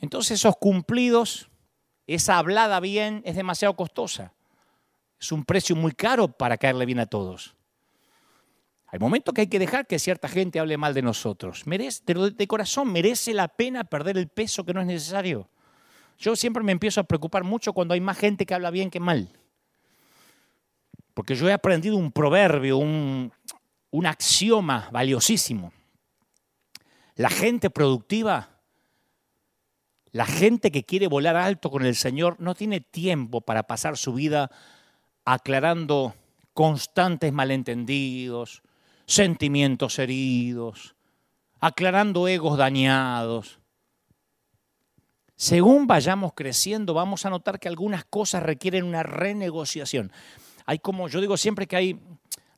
entonces esos cumplidos, esa hablada bien es demasiado costosa. Es un precio muy caro para caerle bien a todos. Hay momentos que hay que dejar que cierta gente hable mal de nosotros. Merece, de corazón, merece la pena perder el peso que no es necesario. Yo siempre me empiezo a preocupar mucho cuando hay más gente que habla bien que mal. Porque yo he aprendido un proverbio, un, un axioma valiosísimo. La gente productiva, la gente que quiere volar alto con el Señor, no tiene tiempo para pasar su vida aclarando constantes malentendidos, sentimientos heridos, aclarando egos dañados. Según vayamos creciendo, vamos a notar que algunas cosas requieren una renegociación. Hay como, yo digo siempre que hay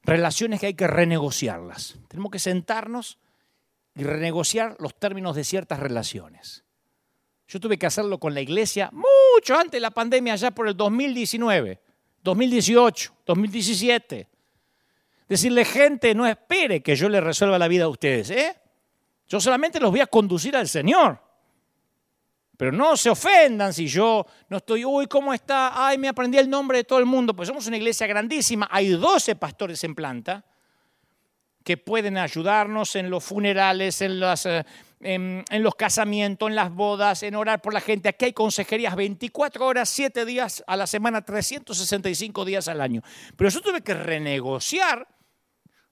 relaciones que hay que renegociarlas. Tenemos que sentarnos y renegociar los términos de ciertas relaciones. Yo tuve que hacerlo con la iglesia mucho antes de la pandemia, ya por el 2019, 2018, 2017. Decirle, gente, no espere que yo le resuelva la vida a ustedes, ¿eh? Yo solamente los voy a conducir al Señor. Pero no se ofendan si yo no estoy, uy, ¿cómo está? Ay, me aprendí el nombre de todo el mundo. Pues somos una iglesia grandísima, hay 12 pastores en planta que pueden ayudarnos en los funerales, en, las, eh, en, en, los casamientos, en las bodas, en orar por la gente. Aquí hay consejerías 24 horas, 7 días a la semana, 365 días al año. Pero yo tuve que renegociar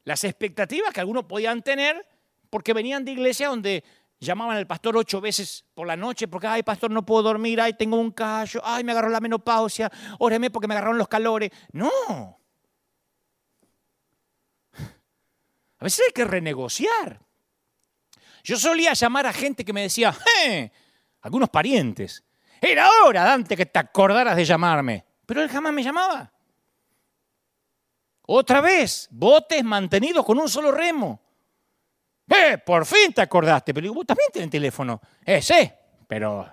las expectativas que algunos podían tener porque venían de iglesia donde llamaban al pastor ocho veces por la noche porque, ay, pastor, no puedo dormir, ay, tengo un callo, ay, me agarró la menopausia, óreme porque me agarraron los calores. No. A veces hay que renegociar. Yo solía llamar a gente que me decía, ¡eh! Algunos parientes. Era hora, Dante, que te acordaras de llamarme. Pero él jamás me llamaba. Otra vez, botes mantenidos con un solo remo. ¡Eh! Por fin te acordaste. Pero vos también tenés teléfono. Eh, sí, pero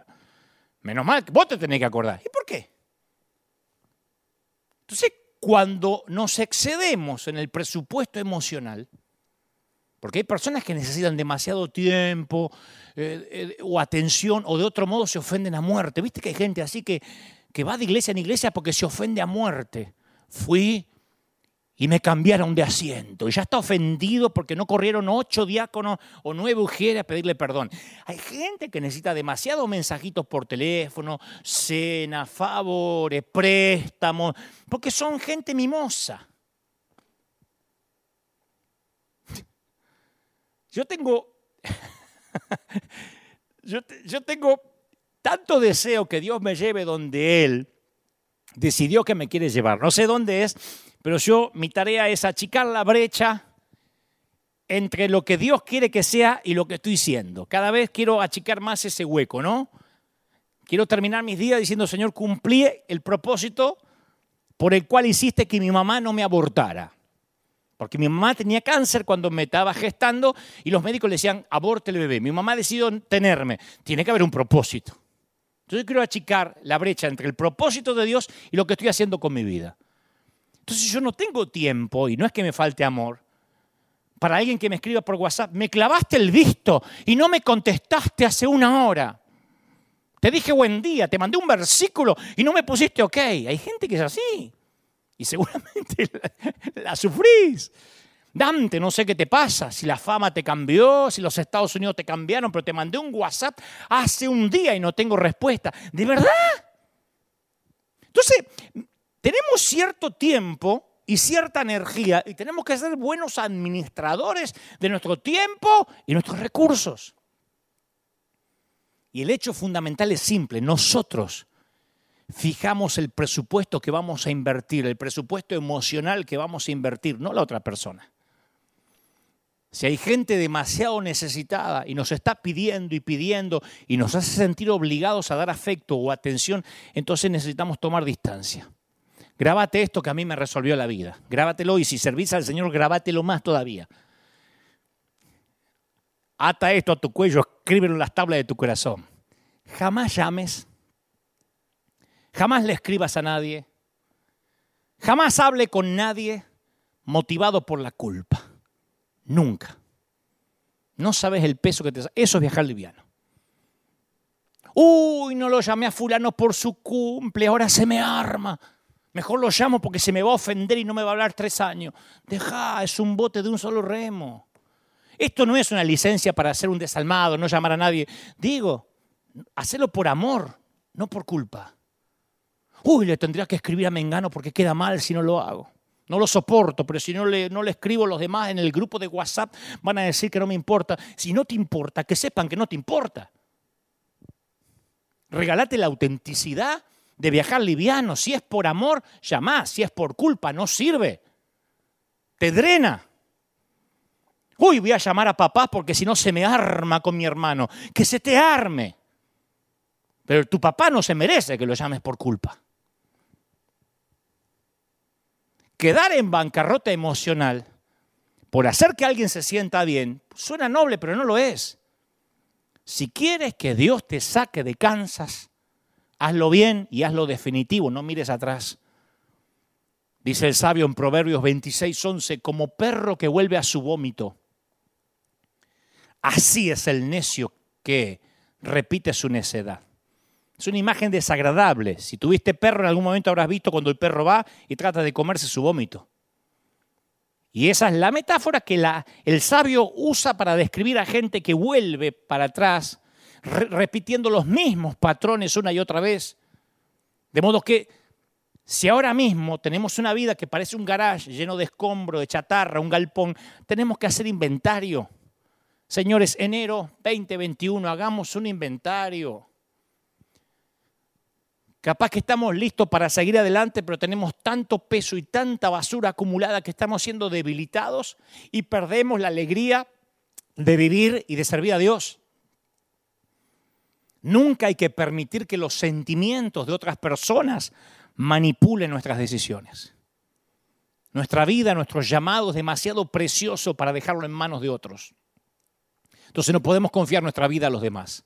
menos mal que vos te tenés que acordar. ¿Y por qué? Entonces, cuando nos excedemos en el presupuesto emocional, porque hay personas que necesitan demasiado tiempo eh, eh, o atención o de otro modo se ofenden a muerte. ¿Viste que hay gente así que, que va de iglesia en iglesia porque se ofende a muerte? Fui y me cambiaron de asiento. Y ya está ofendido porque no corrieron ocho diáconos o nueve ujieres a pedirle perdón. Hay gente que necesita demasiados mensajitos por teléfono, cena, favores, préstamos, porque son gente mimosa. Yo tengo, (laughs) yo tengo tanto deseo que Dios me lleve donde Él decidió que me quiere llevar. No sé dónde es, pero yo, mi tarea es achicar la brecha entre lo que Dios quiere que sea y lo que estoy siendo. Cada vez quiero achicar más ese hueco, ¿no? Quiero terminar mis días diciendo, Señor, cumplí el propósito por el cual hiciste que mi mamá no me abortara. Porque mi mamá tenía cáncer cuando me estaba gestando y los médicos le decían, aborte el bebé. Mi mamá decidió tenerme. Tiene que haber un propósito. Entonces yo quiero achicar la brecha entre el propósito de Dios y lo que estoy haciendo con mi vida. Entonces yo no tengo tiempo, y no es que me falte amor, para alguien que me escriba por WhatsApp, me clavaste el visto y no me contestaste hace una hora. Te dije buen día, te mandé un versículo y no me pusiste ok. Hay gente que es así. Y seguramente (laughs) la, la sufrís. Dante, no sé qué te pasa, si la fama te cambió, si los Estados Unidos te cambiaron, pero te mandé un WhatsApp hace un día y no tengo respuesta. ¿De verdad? Entonces, tenemos cierto tiempo y cierta energía y tenemos que ser buenos administradores de nuestro tiempo y nuestros recursos. Y el hecho fundamental es simple, nosotros fijamos el presupuesto que vamos a invertir, el presupuesto emocional que vamos a invertir, no la otra persona. Si hay gente demasiado necesitada y nos está pidiendo y pidiendo y nos hace sentir obligados a dar afecto o atención, entonces necesitamos tomar distancia. Grábate esto que a mí me resolvió la vida. Grábatelo y si servís al Señor, grábatelo más todavía. Ata esto a tu cuello, escríbelo en las tablas de tu corazón. Jamás llames, jamás le escribas a nadie, jamás hable con nadie motivado por la culpa. Nunca. No sabes el peso que te. Eso es viajar liviano. Uy, no lo llamé a fulano por su cumple, ahora se me arma. Mejor lo llamo porque se me va a ofender y no me va a hablar tres años. Deja, es un bote de un solo remo. Esto no es una licencia para hacer un desalmado, no llamar a nadie. Digo, hacerlo por amor, no por culpa. Uy, le tendría que escribir a Mengano porque queda mal si no lo hago. No lo soporto, pero si no le, no le escribo a los demás en el grupo de WhatsApp, van a decir que no me importa. Si no te importa, que sepan que no te importa. Regalate la autenticidad de viajar liviano. Si es por amor, llamá. Si es por culpa, no sirve. Te drena. Uy, voy a llamar a papá porque si no se me arma con mi hermano. Que se te arme. Pero tu papá no se merece que lo llames por culpa. quedar en bancarrota emocional por hacer que alguien se sienta bien, suena noble, pero no lo es. Si quieres que Dios te saque de Kansas, hazlo bien y hazlo definitivo, no mires atrás. Dice el sabio en Proverbios 26, 11, como perro que vuelve a su vómito. Así es el necio que repite su necedad. Es una imagen desagradable. Si tuviste perro, en algún momento habrás visto cuando el perro va y trata de comerse su vómito. Y esa es la metáfora que el sabio usa para describir a gente que vuelve para atrás, repitiendo los mismos patrones una y otra vez. De modo que si ahora mismo tenemos una vida que parece un garage lleno de escombro, de chatarra, un galpón, tenemos que hacer inventario. Señores, enero 2021, hagamos un inventario. Capaz que estamos listos para seguir adelante, pero tenemos tanto peso y tanta basura acumulada que estamos siendo debilitados y perdemos la alegría de vivir y de servir a Dios. Nunca hay que permitir que los sentimientos de otras personas manipulen nuestras decisiones. Nuestra vida, nuestro llamado es demasiado precioso para dejarlo en manos de otros. Entonces no podemos confiar nuestra vida a los demás.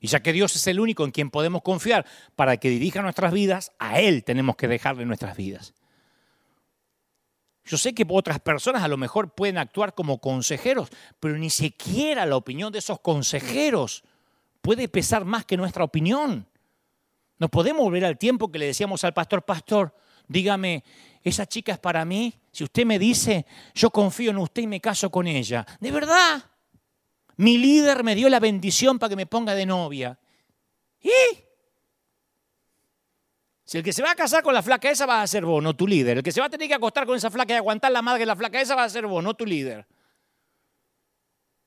Y ya que Dios es el único en quien podemos confiar para que dirija nuestras vidas, a Él tenemos que dejarle nuestras vidas. Yo sé que otras personas a lo mejor pueden actuar como consejeros, pero ni siquiera la opinión de esos consejeros puede pesar más que nuestra opinión. No podemos volver al tiempo que le decíamos al pastor, pastor, dígame, esa chica es para mí. Si usted me dice, yo confío en usted y me caso con ella. ¿De verdad? Mi líder me dio la bendición para que me ponga de novia. ¿Y? Si el que se va a casar con la flaca esa va a ser vos, no tu líder. El que se va a tener que acostar con esa flaca y aguantar la madre de la flaca esa va a ser vos, no tu líder.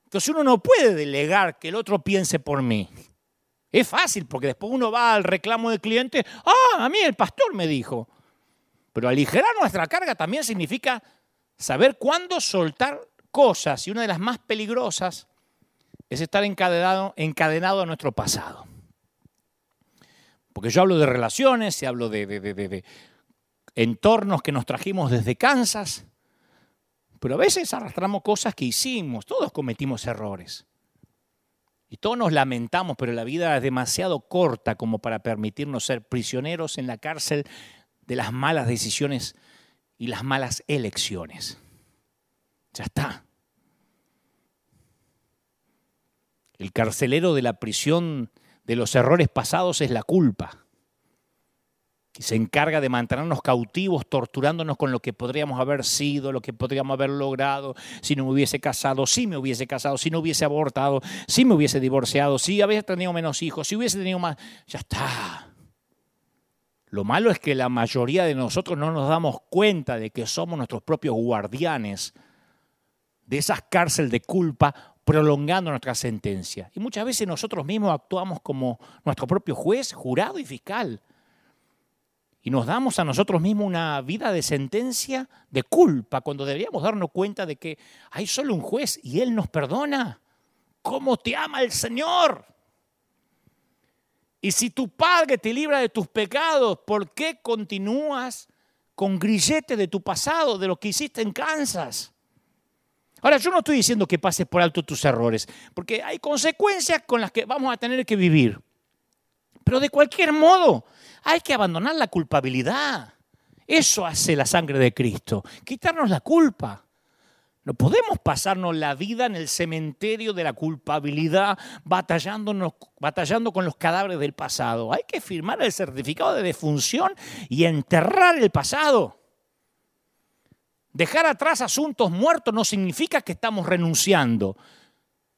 Entonces uno no puede delegar que el otro piense por mí. Es fácil porque después uno va al reclamo del cliente, ah, a mí el pastor me dijo. Pero aligerar nuestra carga también significa saber cuándo soltar cosas. Y una de las más peligrosas es estar encadenado, encadenado a nuestro pasado. Porque yo hablo de relaciones y hablo de, de, entornos que nos trajimos desde Kansas, pero a veces arrastramos cosas que hicimos, todos cometimos errores. Y todos nos lamentamos, pero la vida es demasiado corta como para permitirnos ser prisioneros en la cárcel de las malas decisiones y las malas elecciones. Ya está. El carcelero de la prisión de los errores pasados es la culpa. Y se encarga de mantenernos cautivos, torturándonos con lo que podríamos haber sido, lo que podríamos haber logrado, si no me hubiese casado, si me hubiese casado, si no hubiese abortado, si me hubiese divorciado, si hubiese tenido menos hijos, si hubiese tenido más... Ya está. Lo malo es que la mayoría de nosotros no nos damos cuenta de que somos nuestros propios guardianes de esas cárceles de culpa prolongando nuestra sentencia. Y muchas veces nosotros mismos actuamos como nuestro propio juez, jurado y fiscal. Y nos damos a nosotros mismos una vida de sentencia de culpa cuando deberíamos darnos cuenta de que hay solo un juez y Él nos perdona. ¿Cómo te ama el Señor? Y si tu Padre te libra de tus pecados, ¿por qué continúas con grillete de tu pasado, de lo que hiciste en Kansas? Ahora, yo no estoy diciendo que pases por alto tus errores, porque hay consecuencias con las que vamos a tener que vivir. Pero de cualquier modo, hay que abandonar la culpabilidad. Eso hace la sangre de Cristo, quitarnos la culpa. No podemos pasarnos la vida en el cementerio de la culpabilidad batallando con los cadáveres del pasado. Hay que firmar el certificado de defunción y enterrar el pasado. Dejar atrás asuntos muertos no significa que estamos renunciando,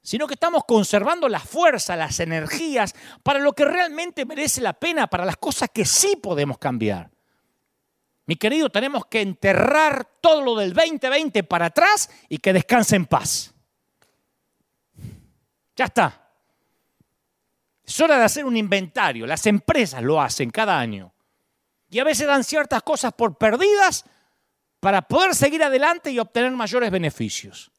sino que estamos conservando la fuerza, las energías para lo que realmente merece la pena, para las cosas que sí podemos cambiar. Mi querido, tenemos que enterrar todo lo del 2020 para atrás y que descanse en paz. Ya está. Es hora de hacer un inventario. Las empresas lo hacen cada año. Y a veces dan ciertas cosas por perdidas para poder seguir adelante y obtener mayores beneficios.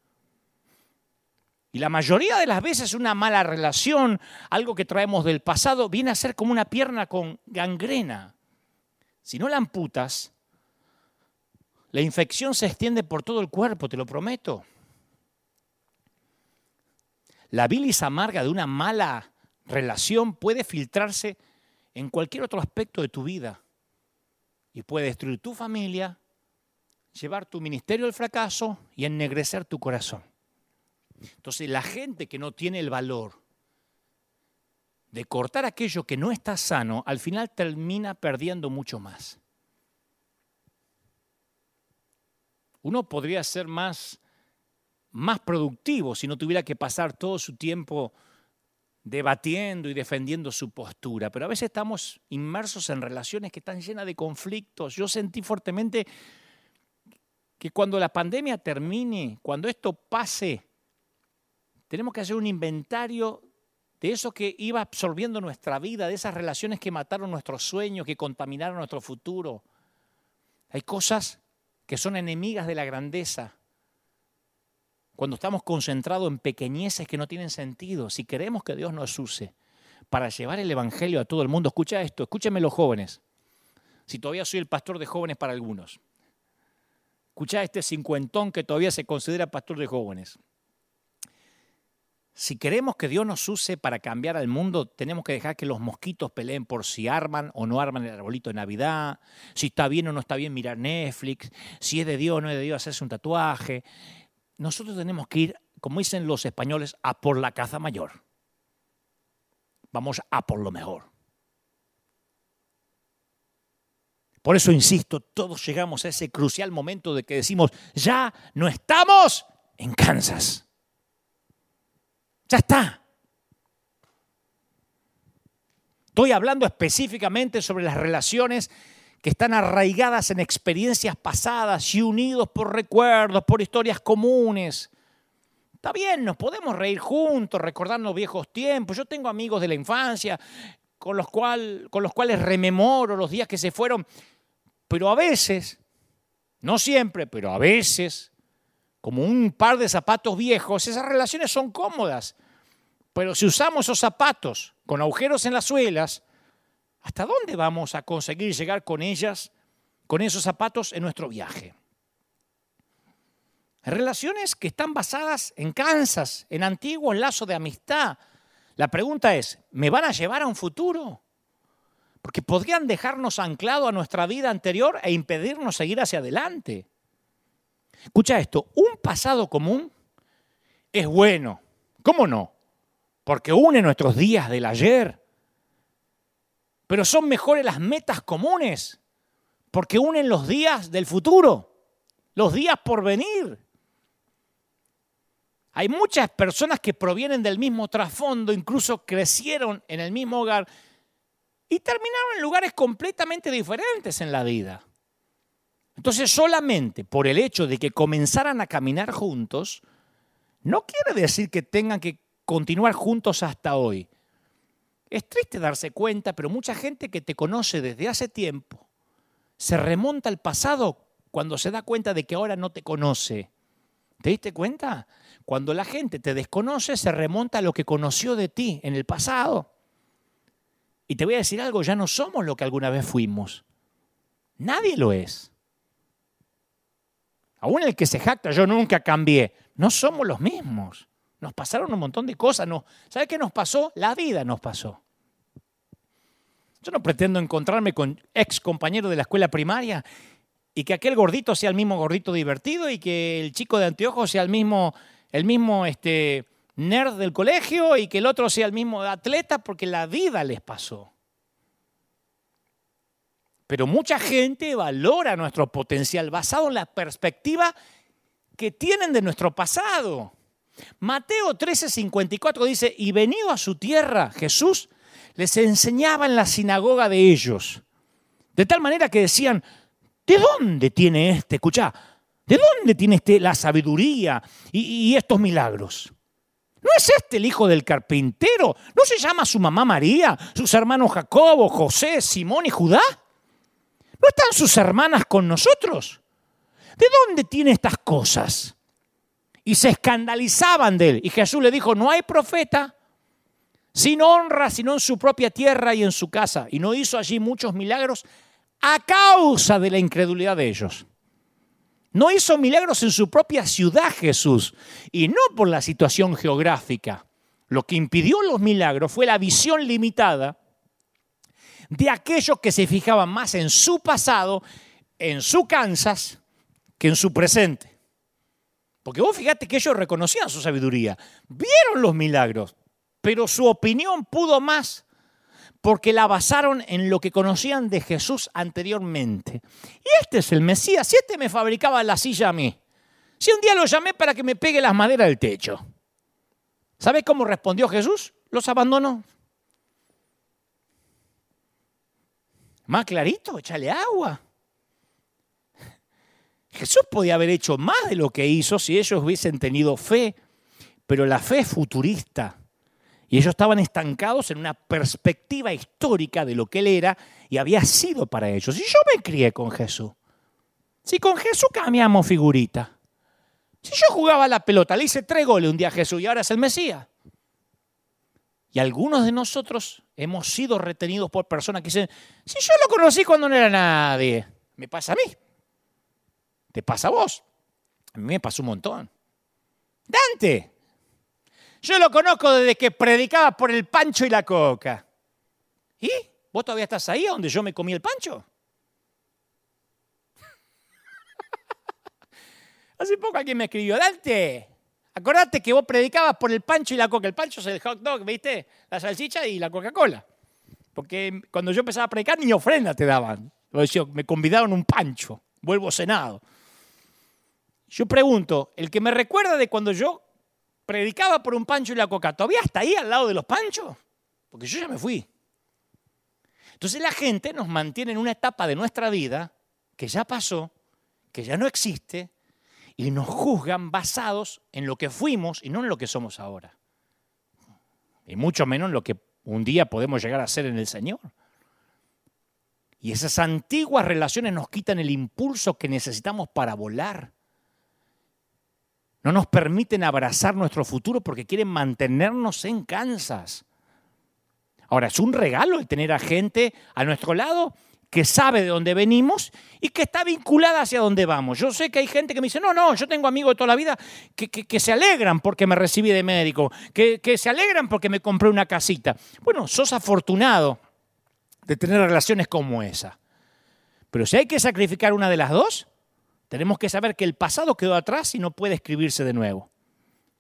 Y la mayoría de las veces una mala relación, algo que traemos del pasado, viene a ser como una pierna con gangrena. Si no la amputas, la infección se extiende por todo el cuerpo, te lo prometo. La bilis amarga de una mala relación puede filtrarse en cualquier otro aspecto de tu vida y puede destruir tu familia, llevar tu ministerio al fracaso y ennegrecer tu corazón. Entonces la gente que no tiene el valor de cortar aquello que no está sano, al final termina perdiendo mucho más. uno podría ser más, más productivo si no tuviera que pasar todo su tiempo debatiendo y defendiendo su postura, pero a veces estamos inmersos en relaciones que están llenas de conflictos. Yo sentí fuertemente que cuando la pandemia termine, cuando esto pase, tenemos que hacer un inventario de eso que iba absorbiendo nuestra vida, de esas relaciones que mataron nuestros sueños, que contaminaron nuestro futuro. Hay cosas que son enemigas de la grandeza. Cuando estamos concentrados en pequeñeces que no tienen sentido, si queremos que Dios nos use para llevar el Evangelio a todo el mundo, escucha esto, escúchenme los jóvenes. Si todavía soy el pastor de jóvenes para algunos. Escucha este cincuentón que todavía se considera pastor de jóvenes. Si queremos que Dios nos use para cambiar al mundo, tenemos que dejar que los mosquitos peleen por si arman o no arman el arbolito de Navidad, si está bien o no está bien mirar Netflix, si es de Dios o no es de Dios hacerse un tatuaje. Nosotros tenemos que ir, como dicen los españoles, a por la caza mayor. Vamos a por lo mejor. Por eso insisto, todos llegamos a ese crucial momento de que decimos, ya no estamos en Kansas. Ya está. Estoy hablando específicamente sobre las relaciones que están arraigadas en experiencias pasadas y unidos por recuerdos, por historias comunes. Está bien, nos podemos reír juntos, recordando viejos tiempos. Yo tengo amigos de la infancia con los, con los cuales rememoro los días que se fueron, pero a veces, no siempre, pero a veces, como un par de zapatos viejos, esas relaciones son cómodas. Pero si usamos esos zapatos con agujeros en las suelas, ¿hasta dónde vamos a conseguir llegar con ellas, con esos zapatos en nuestro viaje? Relaciones que están basadas en Kansas, en antiguos lazos de amistad. La pregunta es, ¿me van a llevar a un futuro? Porque podrían dejarnos anclado a nuestra vida anterior e impedirnos seguir hacia adelante. Escucha esto, un pasado común es bueno. ¿Cómo no? porque une nuestros días del ayer pero son mejores las metas comunes, porque unen los días del futuro, los días por venir. Hay muchas personas que provienen del mismo trasfondo, incluso crecieron en el mismo hogar y terminaron en lugares completamente diferentes en la vida. Entonces solamente por el hecho de que comenzaran a caminar juntos, no quiere decir que tengan que continuar juntos hasta hoy. Es triste darse cuenta, pero mucha gente que te conoce desde hace tiempo se remonta al pasado cuando se da cuenta de que ahora no te conoce. ¿Te diste cuenta? Cuando la gente te desconoce, se remonta a lo que conoció de ti en el pasado. Y te voy a decir algo, ya no somos lo que alguna vez fuimos. Nadie lo es. Aún el que se jacta, yo nunca cambié. No somos los mismos. Nos pasaron un montón de cosas. No, ¿Sabe qué nos pasó? La vida nos pasó. Yo no pretendo encontrarme con ex compañeros de la escuela primaria y que aquel gordito sea el mismo gordito divertido y que el chico de anteojos sea el mismo, el mismo este, nerd del colegio y que el otro sea el mismo atleta porque la vida les pasó. Pero mucha gente valora nuestro potencial basado en la perspectiva que tienen de nuestro pasado. Mateo 13:54 dice, y venido a su tierra, Jesús les enseñaba en la sinagoga de ellos. De tal manera que decían, ¿de dónde tiene este? Escucha, ¿de dónde tiene este la sabiduría y, y estos milagros? ¿No es este el hijo del carpintero? ¿No se llama su mamá María, sus hermanos Jacobo, José, Simón y Judá? ¿No están sus hermanas con nosotros? ¿De dónde tiene estas cosas? y se escandalizaban de él. Y Jesús le dijo, no hay profeta sin honra, sino en su propia tierra y en su casa. Y no hizo allí muchos milagros a causa de la incredulidad de ellos. No hizo milagros en su propia ciudad Jesús y no por la situación geográfica. Lo que impidió los milagros fue la visión limitada de aquellos que se fijaban más en su pasado, en su Kansas, que en su presente. Porque vos fíjate que ellos reconocían su sabiduría, vieron los milagros, pero su opinión pudo más porque la basaron en lo que conocían de Jesús anteriormente. Y este es el Mesías, si este me fabricaba la silla a mí, si un día lo llamé para que me pegue las maderas del techo, ¿sabes cómo respondió Jesús? Los abandonó. Más clarito, échale agua. Jesús podía haber hecho más de lo que hizo si ellos hubiesen tenido fe, pero la fe es futurista. Y ellos estaban estancados en una perspectiva histórica de lo que Él era y había sido para ellos. Y yo me crié con Jesús. Si con Jesús cambiamos figurita. Si yo jugaba la pelota, le hice tres goles un día a Jesús y ahora es el Mesías. Y algunos de nosotros hemos sido retenidos por personas que dicen, si yo lo conocí cuando no era nadie, me pasa a mí. ¿Te pasa a vos? A mí me pasó un montón. Dante. Yo lo conozco desde que predicaba por el pancho y la coca. ¿Y? ¿Vos todavía estás ahí donde yo me comí el pancho? (laughs) Hace poco alguien me escribió, Dante, acordate que vos predicabas por el pancho y la coca. El pancho es el hot dog, ¿viste? La salchicha y la Coca-Cola. Porque cuando yo empezaba a predicar, ni ofrenda te daban. Me convidaron un pancho, vuelvo cenado. Yo pregunto, el que me recuerda de cuando yo predicaba por un pancho y la coca, ¿todavía está ahí al lado de los panchos? Porque yo ya me fui. Entonces la gente nos mantiene en una etapa de nuestra vida que ya pasó, que ya no existe, y nos juzgan basados en lo que fuimos y no en lo que somos ahora. Y mucho menos en lo que un día podemos llegar a ser en el Señor. Y esas antiguas relaciones nos quitan el impulso que necesitamos para volar. No nos permiten abrazar nuestro futuro porque quieren mantenernos en Kansas. Ahora, es un regalo el tener a gente a nuestro lado que sabe de dónde venimos y que está vinculada hacia dónde vamos. Yo sé que hay gente que me dice, no, no, yo tengo amigos de toda la vida que, se alegran porque me recibí de médico, que, que se alegran porque me compré una casita. Bueno, sos afortunado de tener relaciones como esa. Pero si hay que sacrificar una de las dos, tenemos que saber que el pasado quedó atrás y no puede escribirse de nuevo.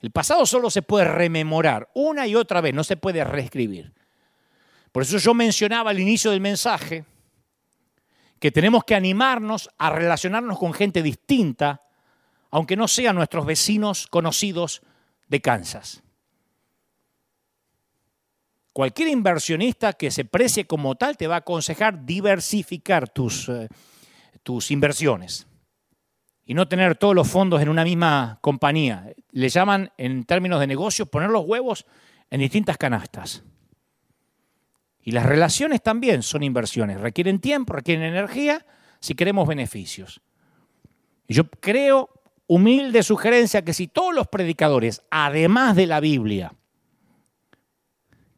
El pasado solo se puede rememorar una y otra vez, no se puede reescribir. Por eso yo mencionaba al inicio del mensaje que tenemos que animarnos a relacionarnos con gente distinta, aunque no sean nuestros vecinos conocidos de Kansas. Cualquier inversionista que se precie como tal te va a aconsejar diversificar tus, eh, tus inversiones y no tener todos los fondos en una misma compañía. Le llaman, en términos de negocio, poner los huevos en distintas canastas. Y las relaciones también son inversiones. Requieren tiempo, requieren energía si queremos beneficios. Yo creo, humilde sugerencia, que si todos los predicadores, además de la Biblia,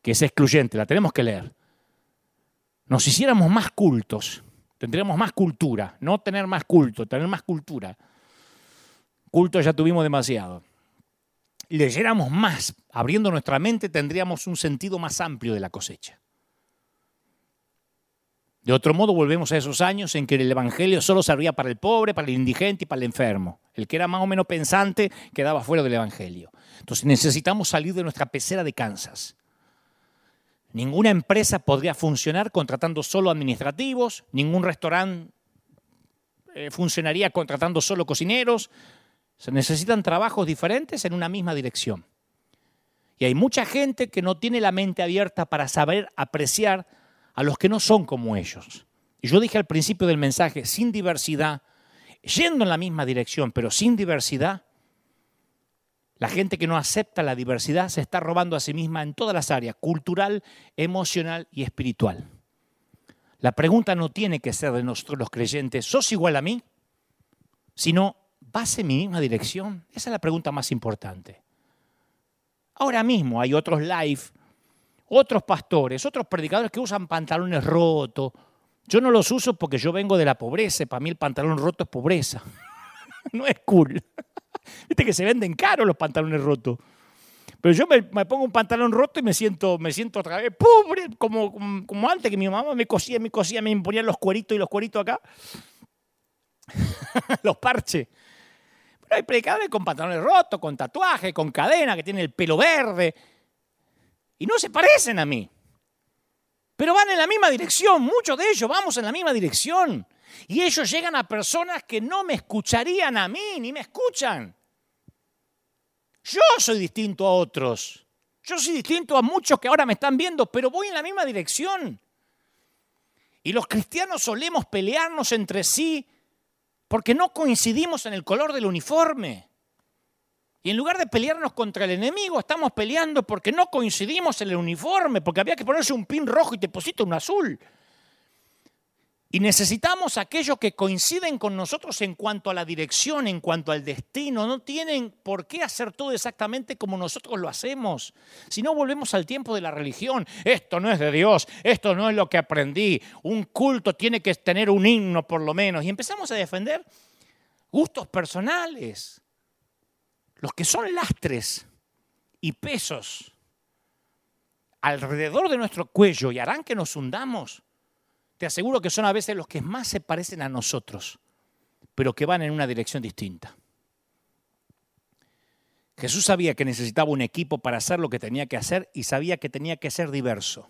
que es excluyente, la tenemos que leer, nos hiciéramos más cultos, tendríamos más cultura, no tener más culto, tener más cultura. Culto ya tuvimos demasiado. Leyéramos más, abriendo nuestra mente, tendríamos un sentido más amplio de la cosecha. De otro modo, volvemos a esos años en que el Evangelio solo servía para el pobre, para el indigente y para el enfermo. El que era más o menos pensante quedaba fuera del Evangelio. Entonces necesitamos salir de nuestra pecera de Kansas. Ninguna empresa podría funcionar contratando solo administrativos, ningún restaurante eh, funcionaría contratando solo cocineros. Se necesitan trabajos diferentes en una misma dirección. Y hay mucha gente que no tiene la mente abierta para saber apreciar a los que no son como ellos. Y yo dije al principio del mensaje, sin diversidad, yendo en la misma dirección, pero sin diversidad, la gente que no acepta la diversidad se está robando a sí misma en todas las áreas, cultural, emocional y espiritual. La pregunta no tiene que ser de nosotros los creyentes, ¿sos igual a mí? Sino, ¿vas en mi misma dirección? Esa es la pregunta más importante. Ahora mismo hay otros live, otros pastores, otros predicadores que usan pantalones rotos. Yo no los uso porque yo vengo de la pobreza, para mí el pantalón roto es pobreza. (laughs) no es cool. (laughs) Viste que se venden caros los pantalones rotos. Pero yo me, pongo un pantalón roto y me siento, me siento otra vez pobre, como, como, antes que mi mamá me cosía, me cosía, me imponía los cueritos y los cueritos acá. (laughs) los parches. Pero hay predicadores con pantalones rotos, con tatuaje, con cadena, que tienen el pelo verde. Y no se parecen a mí. Pero van en la misma dirección, muchos de ellos vamos en la misma dirección. Y ellos llegan a personas que no me escucharían a mí, ni me escuchan. Yo soy distinto a otros. Yo soy distinto a muchos que ahora me están viendo, pero voy en la misma dirección. Y los cristianos solemos pelearnos entre sí porque no coincidimos en el color del uniforme. Y en lugar de pelearnos contra el enemigo, estamos peleando porque no coincidimos en el uniforme, porque había que ponerse un pin rojo y te pusiste un azul. Y necesitamos aquellos que coinciden con nosotros en cuanto a la dirección, en cuanto al destino. No tienen por qué hacer todo exactamente como nosotros lo hacemos. Si no, volvemos al tiempo de la religión. Esto no es de Dios, esto no es lo que aprendí. Un culto tiene que tener un himno por lo menos. Y empezamos a defender gustos personales. Los que son lastres y pesos alrededor de nuestro cuello y harán que nos hundamos te aseguro que son a veces los que más se parecen a nosotros, pero que van en una dirección distinta. Jesús sabía que necesitaba un equipo para hacer lo que tenía que hacer y sabía que tenía que ser diverso.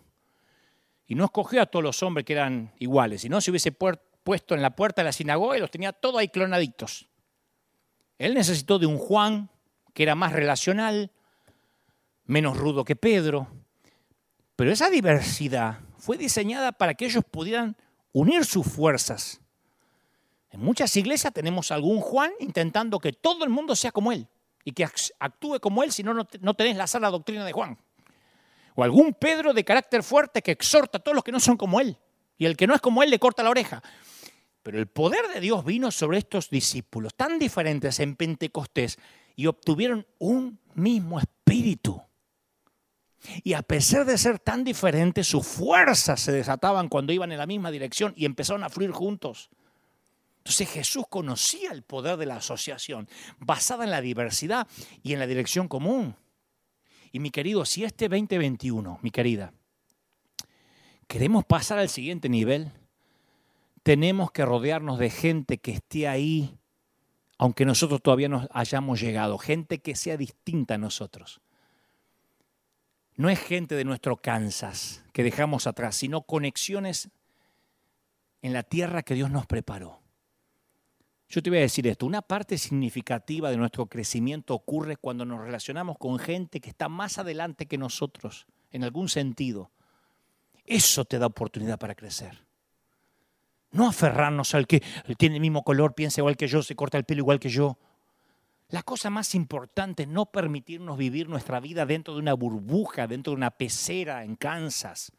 Y no escogió a todos los hombres que eran iguales, sino se hubiese puesto en la puerta de la sinagoga y los tenía todos ahí clonaditos. Él necesitó de un Juan que era más relacional, menos rudo que Pedro, pero esa diversidad fue diseñada para que ellos pudieran unir sus fuerzas. En muchas iglesias tenemos algún Juan intentando que todo el mundo sea como él y que actúe como él, si no, no tenés la sana doctrina de Juan. O algún Pedro de carácter fuerte que exhorta a todos los que no son como él. Y el que no es como él le corta la oreja. Pero el poder de Dios vino sobre estos discípulos tan diferentes en Pentecostés y obtuvieron un mismo espíritu. Y a pesar de ser tan diferentes, sus fuerzas se desataban cuando iban en la misma dirección y empezaron a fluir juntos. Entonces Jesús conocía el poder de la asociación, basada en la diversidad y en la dirección común. Y mi querido, si este 2021, mi querida, queremos pasar al siguiente nivel, tenemos que rodearnos de gente que esté ahí, aunque nosotros todavía no hayamos llegado, gente que sea distinta a nosotros no es gente de nuestro Kansas que dejamos atrás, sino conexiones en la tierra que Dios nos preparó. Yo te voy a decir esto, una parte significativa de nuestro crecimiento ocurre cuando nos relacionamos con gente que está más adelante que nosotros, en algún sentido. Eso te da oportunidad para crecer. No aferrarnos al que tiene el mismo color, piensa igual que yo, se corta el pelo igual que yo. La cosa más importante es no permitirnos vivir nuestra vida dentro de una burbuja, dentro de una pecera en Kansas.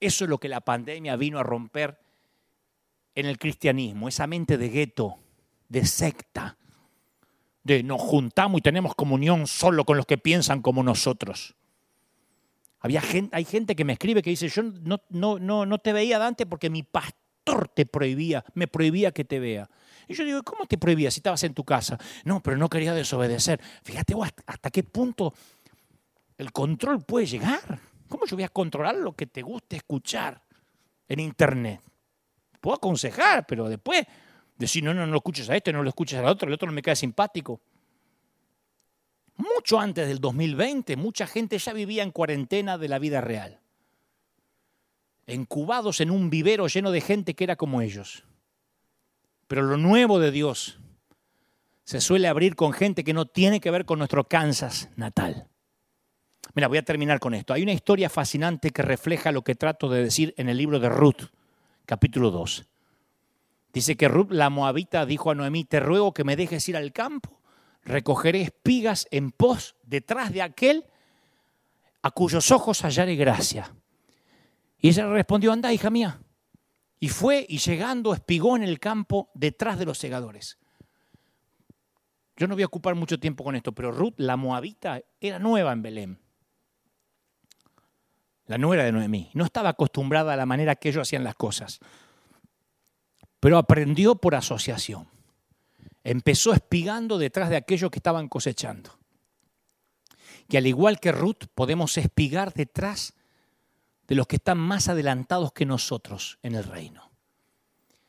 Eso es lo que la pandemia vino a romper en el cristianismo, esa mente de gueto, de secta, de nos juntamos y tenemos comunión solo con los que piensan como nosotros. Había hay gente que me escribe que dice, yo no, no, no, no te veía Dante porque mi pastor te prohibía, me prohibía que te vea. Y yo digo, ¿cómo te prohibía si estabas en tu casa? No, pero no quería desobedecer. Fíjate hasta qué punto el control puede llegar. ¿Cómo yo voy a controlar lo que te guste escuchar en Internet? Puedo aconsejar, pero después decir, no, no, no lo escuches a este, no lo escuches al otro, el otro no me queda simpático. Mucho antes del 2020, mucha gente ya vivía en cuarentena de la vida real. Encubados en un vivero lleno de gente que era como ellos. Pero lo nuevo de Dios se suele abrir con gente que no tiene que ver con nuestro Kansas natal. Mira, voy a terminar con esto. Hay una historia fascinante que refleja lo que trato de decir en el libro de Ruth, capítulo 2. Dice que Ruth la moabita dijo a Noemí, te ruego que me dejes ir al campo, recogeré espigas en pos detrás de aquel a cuyos ojos hallaré gracia. Y ella respondió, anda, hija mía. Y fue y llegando espigó en el campo detrás de los segadores. Yo no voy a ocupar mucho tiempo con esto, pero Ruth, la moabita, era nueva en Belén. La nuera de Noemí. No estaba acostumbrada a la manera que ellos hacían las cosas. Pero aprendió por asociación. Empezó espigando detrás de aquellos que estaban cosechando. Y al igual que Ruth, podemos espigar detrás de los que están más adelantados que nosotros en el reino.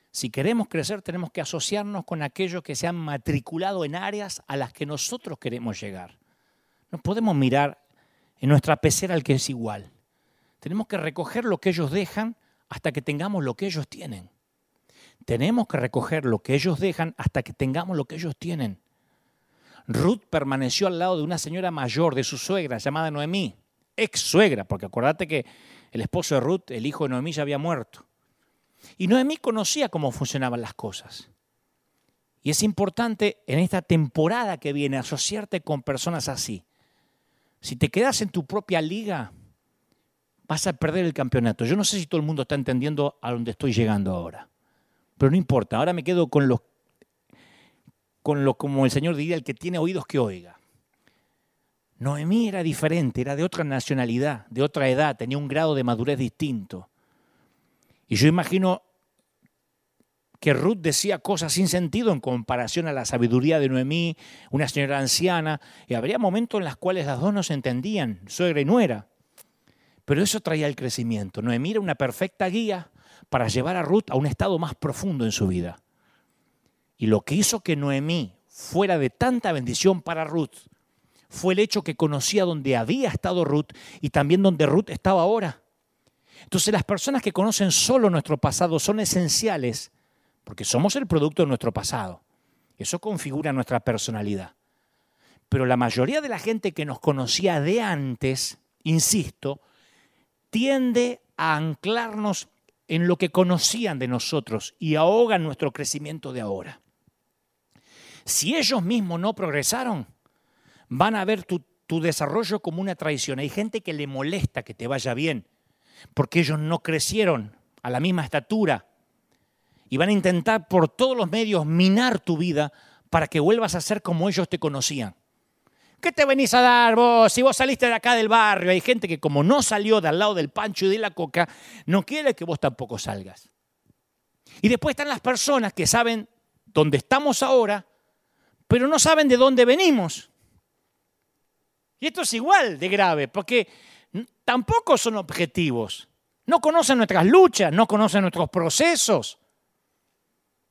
Si queremos crecer, tenemos que asociarnos con aquellos que se han matriculado en áreas a las que nosotros queremos llegar. No podemos mirar en nuestra pecera al que es igual. Tenemos que recoger lo que ellos dejan hasta que tengamos lo que ellos tienen. Tenemos que recoger lo que ellos dejan hasta que tengamos lo que ellos tienen. Ruth permaneció al lado de una señora mayor, de su suegra, llamada Noemí, ex suegra, porque acuérdate que el esposo de Ruth, el hijo de Noemí, ya había muerto. Y Noemí conocía cómo funcionaban las cosas. Y es importante en esta temporada que viene asociarte con personas así. Si te quedas en tu propia liga, vas a perder el campeonato. Yo no sé si todo el mundo está entendiendo a dónde estoy llegando ahora. Pero no importa, ahora me quedo con los, con lo como el Señor diría, el que tiene oídos que oiga. Noemí era diferente, era de otra nacionalidad, de otra edad, tenía un grado de madurez distinto. Y yo imagino que Ruth decía cosas sin sentido en comparación a la sabiduría de Noemí, una señora anciana, y habría momentos en los cuales las dos no se entendían, suegra y nuera. Pero eso traía el crecimiento. Noemí era una perfecta guía para llevar a Ruth a un estado más profundo en su vida. Y lo que hizo que Noemí fuera de tanta bendición para Ruth fue el hecho que conocía donde había estado Ruth y también donde Ruth estaba ahora. Entonces las personas que conocen solo nuestro pasado son esenciales porque somos el producto de nuestro pasado. Eso configura nuestra personalidad. Pero la mayoría de la gente que nos conocía de antes, insisto, tiende a anclarnos en lo que conocían de nosotros y ahogan nuestro crecimiento de ahora. Si ellos mismos no progresaron, van a ver tu, desarrollo como una traición. Hay gente que le molesta que te vaya bien, porque ellos no crecieron a la misma estatura y van a intentar por todos los medios minar tu vida para que vuelvas a ser como ellos te conocían. ¿Qué te venís a dar vos? Si vos saliste de acá del barrio, hay gente que como no salió de al lado del pancho y de la coca, no quiere que vos tampoco salgas. Y después están las personas que saben dónde estamos ahora, pero no saben de dónde venimos. Y esto es igual de grave, porque tampoco son objetivos. No conocen nuestras luchas, no conocen nuestros procesos.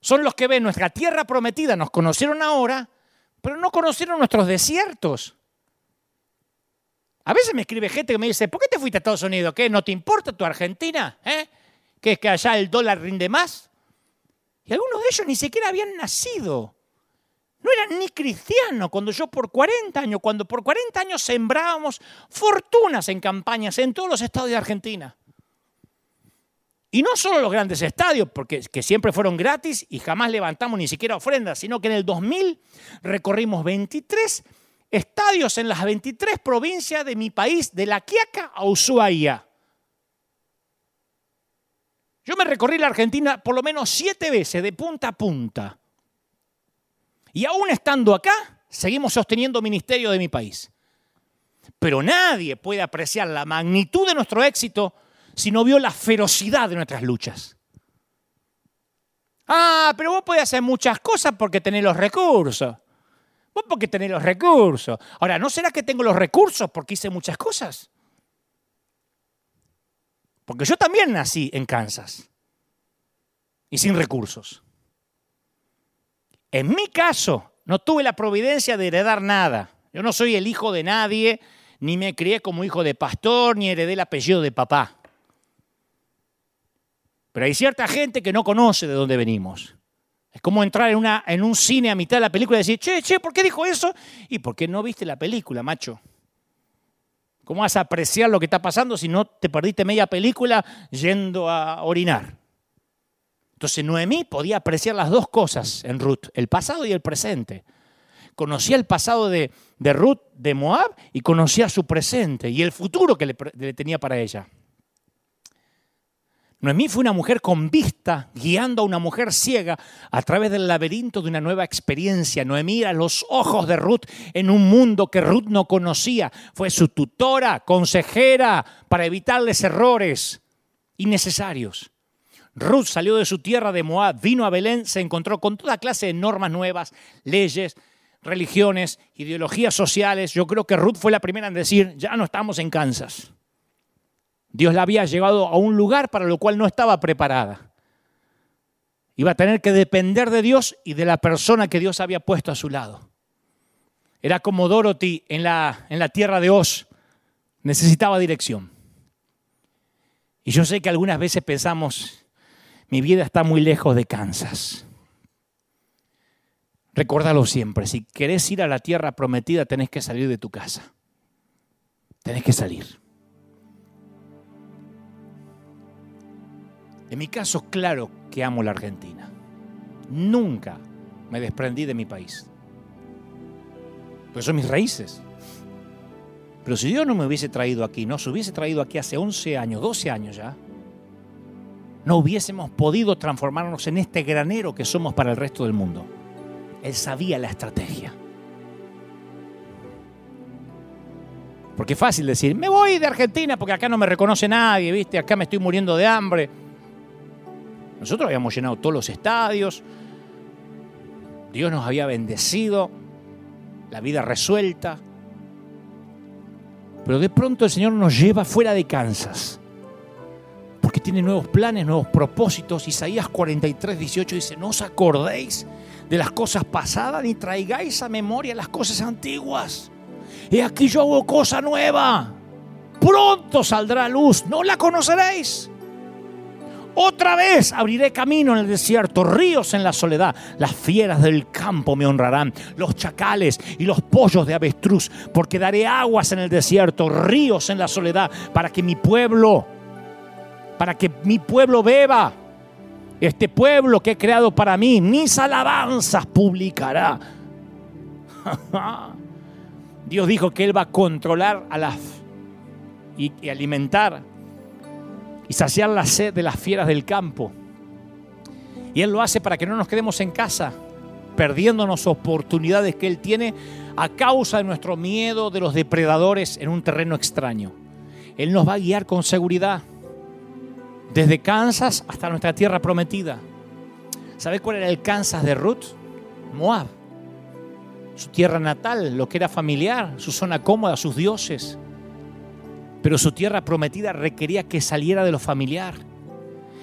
Son los que ven nuestra tierra prometida, nos conocieron ahora, pero no conocieron nuestros desiertos. A veces me escribe gente que me dice, ¿por qué te fuiste a Estados Unidos? ¿Qué? ¿No te importa tu Argentina? ¿Eh? ¿Que es que allá el dólar rinde más? Y algunos de ellos ni siquiera habían nacido. No eran ni cristianos cuando yo por 40 años, cuando por 40 años sembrábamos fortunas en campañas en todos los estados de Argentina. Y no solo los grandes estadios, porque que siempre fueron gratis y jamás levantamos ni siquiera ofrendas, sino que en el 2000 recorrimos 23 estadios en las 23 provincias de mi país, de La Quiaca a Ushuaia. Yo me recorrí la Argentina por lo menos siete veces, de punta a punta. Y aún estando acá, seguimos sosteniendo ministerio de mi país. Pero nadie puede apreciar la magnitud de nuestro éxito si no vio la ferocidad de nuestras luchas. Ah, pero vos podés hacer muchas cosas porque tenés los recursos. Vos porque tenés los recursos. Ahora, ¿no será que tengo los recursos porque hice muchas cosas? Porque yo también nací en Kansas y sin recursos. En mi caso, no tuve la providencia de heredar nada. Yo no soy el hijo de nadie, ni me crié como hijo de pastor, ni heredé el apellido de papá. Pero hay cierta gente que no conoce de dónde venimos. Es como entrar en, una, en un cine a mitad de la película y decir, che, che, ¿por qué dijo eso? ¿Y por qué no viste la película, macho? ¿Cómo vas a apreciar lo que está pasando si no te perdiste media película yendo a orinar? Entonces Noemí podía apreciar las dos cosas en Ruth, el pasado y el presente. Conocía el pasado de, Ruth, de Moab, y conocía su presente y el futuro que le tenía para ella. Noemí fue una mujer con vista, guiando a una mujer ciega a través del laberinto de una nueva experiencia. Noemí era los ojos de Ruth en un mundo que Ruth no conocía. Fue su tutora, consejera, para evitarles errores innecesarios. Ruth salió de su tierra de Moab, vino a Belén, se encontró con toda clase de normas nuevas, leyes, religiones, ideologías sociales. Yo creo que Ruth fue la primera en decir, ya no estamos en Kansas. Dios la había llevado a un lugar para lo cual no estaba preparada. Iba a tener que depender de Dios y de la persona que Dios había puesto a su lado. Era como Dorothy en la, en la tierra de Oz. Necesitaba dirección. Y yo sé que algunas veces pensamos, mi vida está muy lejos de Kansas. Recordalo siempre, si querés ir a la tierra prometida tenés que salir de tu casa. Tenés que salir. En mi caso, claro que amo la Argentina. Nunca me desprendí de mi país. Pues son mis raíces. Pero si Dios no me hubiese traído aquí, no se hubiese traído aquí hace 11 años, 12 años ya, no hubiésemos podido transformarnos en este granero que somos para el resto del mundo. Él sabía la estrategia. Porque es fácil decir, me voy de Argentina porque acá no me reconoce nadie, ¿viste? Acá me estoy muriendo de hambre. Nosotros habíamos llenado todos los estadios, Dios nos había bendecido, la vida resuelta. Pero de pronto el Señor nos lleva fuera de Kansas, tiene nuevos planes, nuevos propósitos. Isaías 43, 18 dice, no os acordéis de las cosas pasadas ni traigáis a memoria las cosas antiguas. Y aquí yo hago cosa nueva. Pronto saldrá luz, no la conoceréis. Otra vez abriré camino en el desierto, ríos en la soledad. Las fieras del campo me honrarán, los chacales y los pollos de avestruz, porque daré aguas en el desierto, ríos en la soledad, para que mi pueblo, para que mi pueblo beba. Este pueblo que he creado para mí, mis alabanzas publicará. (laughs) Dios dijo que Él va a controlar a las y, alimentar y saciar la sed de las fieras del campo. Y Él lo hace para que no nos quedemos en casa, perdiéndonos oportunidades que Él tiene a causa de nuestro miedo de los depredadores en un terreno extraño. Él nos va a guiar con seguridad, desde Kansas hasta nuestra tierra prometida. ¿Sabe cuál era el Kansas de Ruth? Moab. Su tierra natal, lo que era familiar, su zona cómoda, sus dioses. Pero su tierra prometida requería que saliera de lo familiar.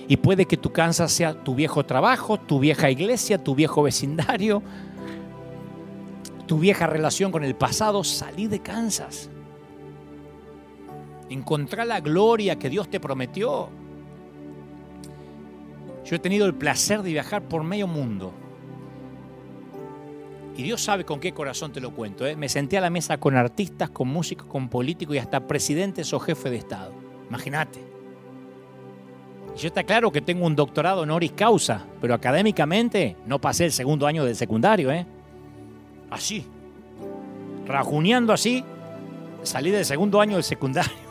Y puede que tu Kansas sea tu viejo trabajo, tu vieja iglesia, tu viejo vecindario, tu vieja relación con el pasado. Salí de Kansas. encontrar la gloria que Dios te prometió. Yo he tenido el placer de viajar por medio mundo. Y Dios sabe con qué corazón te lo cuento. ¿eh? Me senté a la mesa con artistas, con músicos, con políticos y hasta presidentes o jefes de Estado. Imagínate. Yo está claro que tengo un doctorado honoris causa, pero académicamente no pasé el segundo año del secundario. ¿eh? Así. Rajuneando así, salí del segundo año del secundario.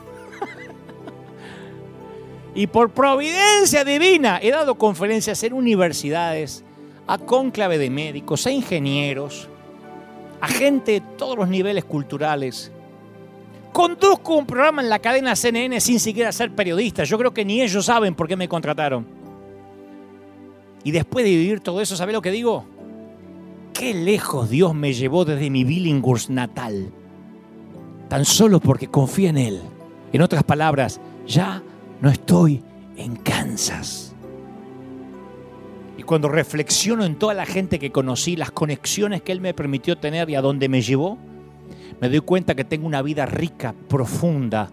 Y por providencia divina he dado conferencias en universidades, a cónclave de médicos, a ingenieros, a gente de todos los niveles culturales. Conduzco un programa en la cadena CNN sin siquiera ser periodista. Yo creo que ni ellos saben por qué me contrataron. Y después de vivir todo eso, ¿sabe lo que digo? Qué lejos Dios me llevó desde mi Billinghurst natal. Tan solo porque confía en Él. En otras palabras, ya no estoy en Kansas cuando reflexiono en toda la gente que conocí, las conexiones que Él me permitió tener y a dónde me llevó, me doy cuenta que tengo una vida rica, profunda,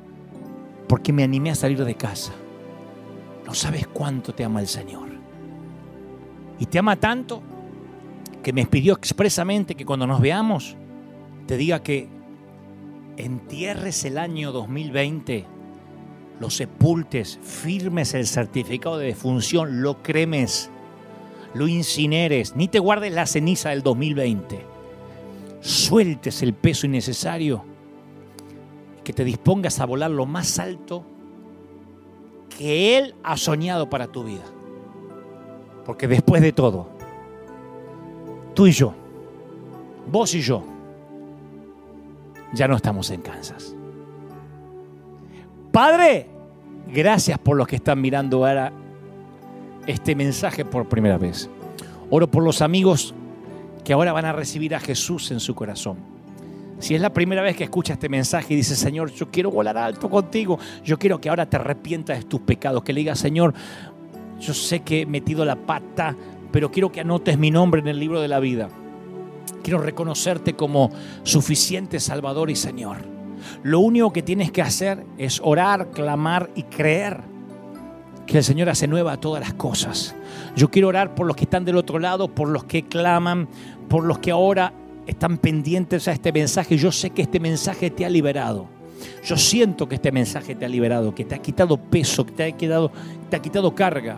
porque me animé a salir de casa. No sabes cuánto te ama el Señor. Y te ama tanto que me pidió expresamente que cuando nos veamos, te diga que entierres el año 2020, lo sepultes, firmes el certificado de defunción, lo cremes lo incineres, ni te guardes la ceniza del 2020. Sueltes el peso innecesario, que te dispongas a volar lo más alto que Él ha soñado para tu vida. Porque después de todo, tú y yo, vos y yo, ya no estamos en Kansas. Padre, gracias por los que están mirando ahora este mensaje por primera vez. Oro por los amigos que ahora van a recibir a Jesús en su corazón. Si es la primera vez que escucha este mensaje y dice, Señor, yo quiero volar alto contigo, yo quiero que ahora te arrepientas de tus pecados, que le digas, Señor, yo sé que he metido la pata, pero quiero que anotes mi nombre en el libro de la vida. Quiero reconocerte como suficiente Salvador y Señor. Lo único que tienes que hacer es orar, clamar y creer que el Señor hace nueva todas las cosas. Yo quiero orar por los que están del otro lado, por los que claman, por los que ahora están pendientes a este mensaje. Yo sé que este mensaje te ha liberado. Yo siento que este mensaje te ha liberado, que te ha quitado peso, que te ha quitado, te ha quitado carga.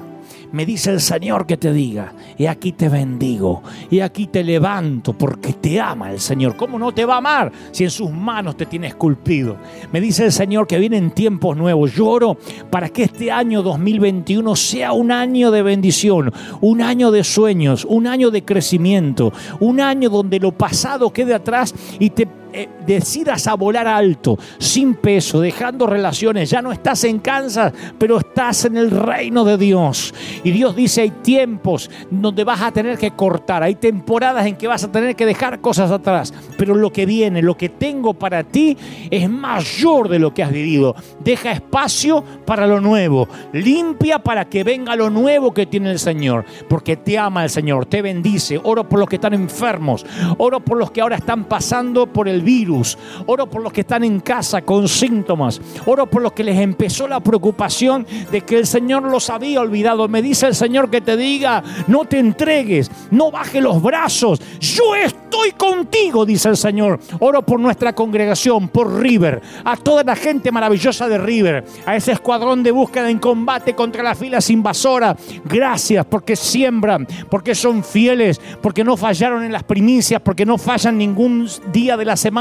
Me dice el Señor que te diga, y aquí te bendigo, y aquí te levanto, porque te ama el Señor. ¿Cómo no te va a amar si en sus manos te tiene esculpido? Me dice el Señor que vienen tiempos nuevos. Lloro para que este año 2021 sea un año de bendición, un año de sueños, un año de crecimiento, un año donde lo pasado quede atrás y te eh, decidas a volar alto, sin peso, dejando relaciones. Ya no estás en Kansas, pero estás en el reino de Dios. Y Dios dice, hay tiempos donde vas a tener que cortar, hay temporadas en que vas a tener que dejar cosas atrás. Pero lo que viene, lo que tengo para ti es mayor de lo que has vivido. Deja espacio para lo nuevo. Limpia para que venga lo nuevo que tiene el Señor. Porque te ama el Señor, te bendice. Oro por los que están enfermos. Oro por los que ahora están pasando por el virus. Oro por los que están en casa con síntomas. Oro por los que les empezó la preocupación de que el Señor los había olvidado. Me dice el Señor que te diga, no te entregues, no baje los brazos. Yo estoy contigo, dice el Señor. Oro por nuestra congregación, por River, a toda la gente maravillosa de River, a ese escuadrón de búsqueda en combate contra las filas invasoras. Gracias porque siembran, porque son fieles, porque no fallaron en las primicias, porque no fallan ningún día de la semana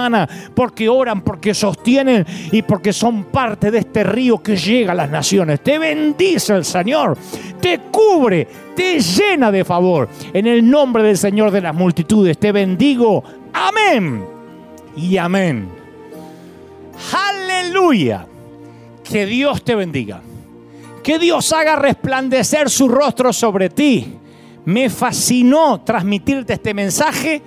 porque oran, porque sostienen y porque son parte de este río que llega a las naciones. Te bendice el Señor, te cubre, te llena de favor. En el nombre del Señor de las multitudes, te bendigo. Amén y amén. Aleluya. Que Dios te bendiga. Que Dios haga resplandecer su rostro sobre ti. Me fascinó transmitirte este mensaje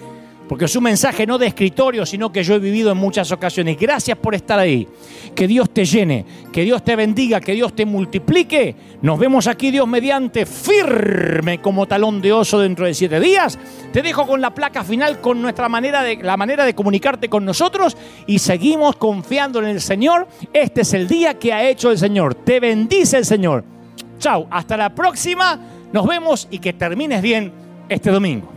porque es un mensaje no de escritorio, sino que yo he vivido en muchas ocasiones. Gracias por estar ahí. Que Dios te llene, que Dios te bendiga, que Dios te multiplique. Nos vemos aquí, Dios mediante, firme como talón de oso dentro de siete días. Te dejo con la placa final, con nuestra manera de, la manera de comunicarte con nosotros y seguimos confiando en el Señor. Este es el día que ha hecho el Señor. Te bendice el Señor. Chao, hasta la próxima. Nos vemos y que termines bien este domingo.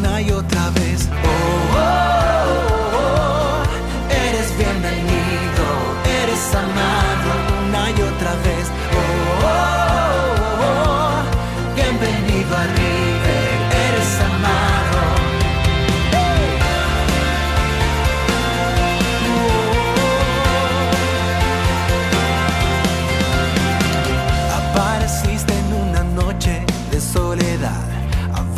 y otra vez. Oh, oh, oh, eres bienvenido, eres amado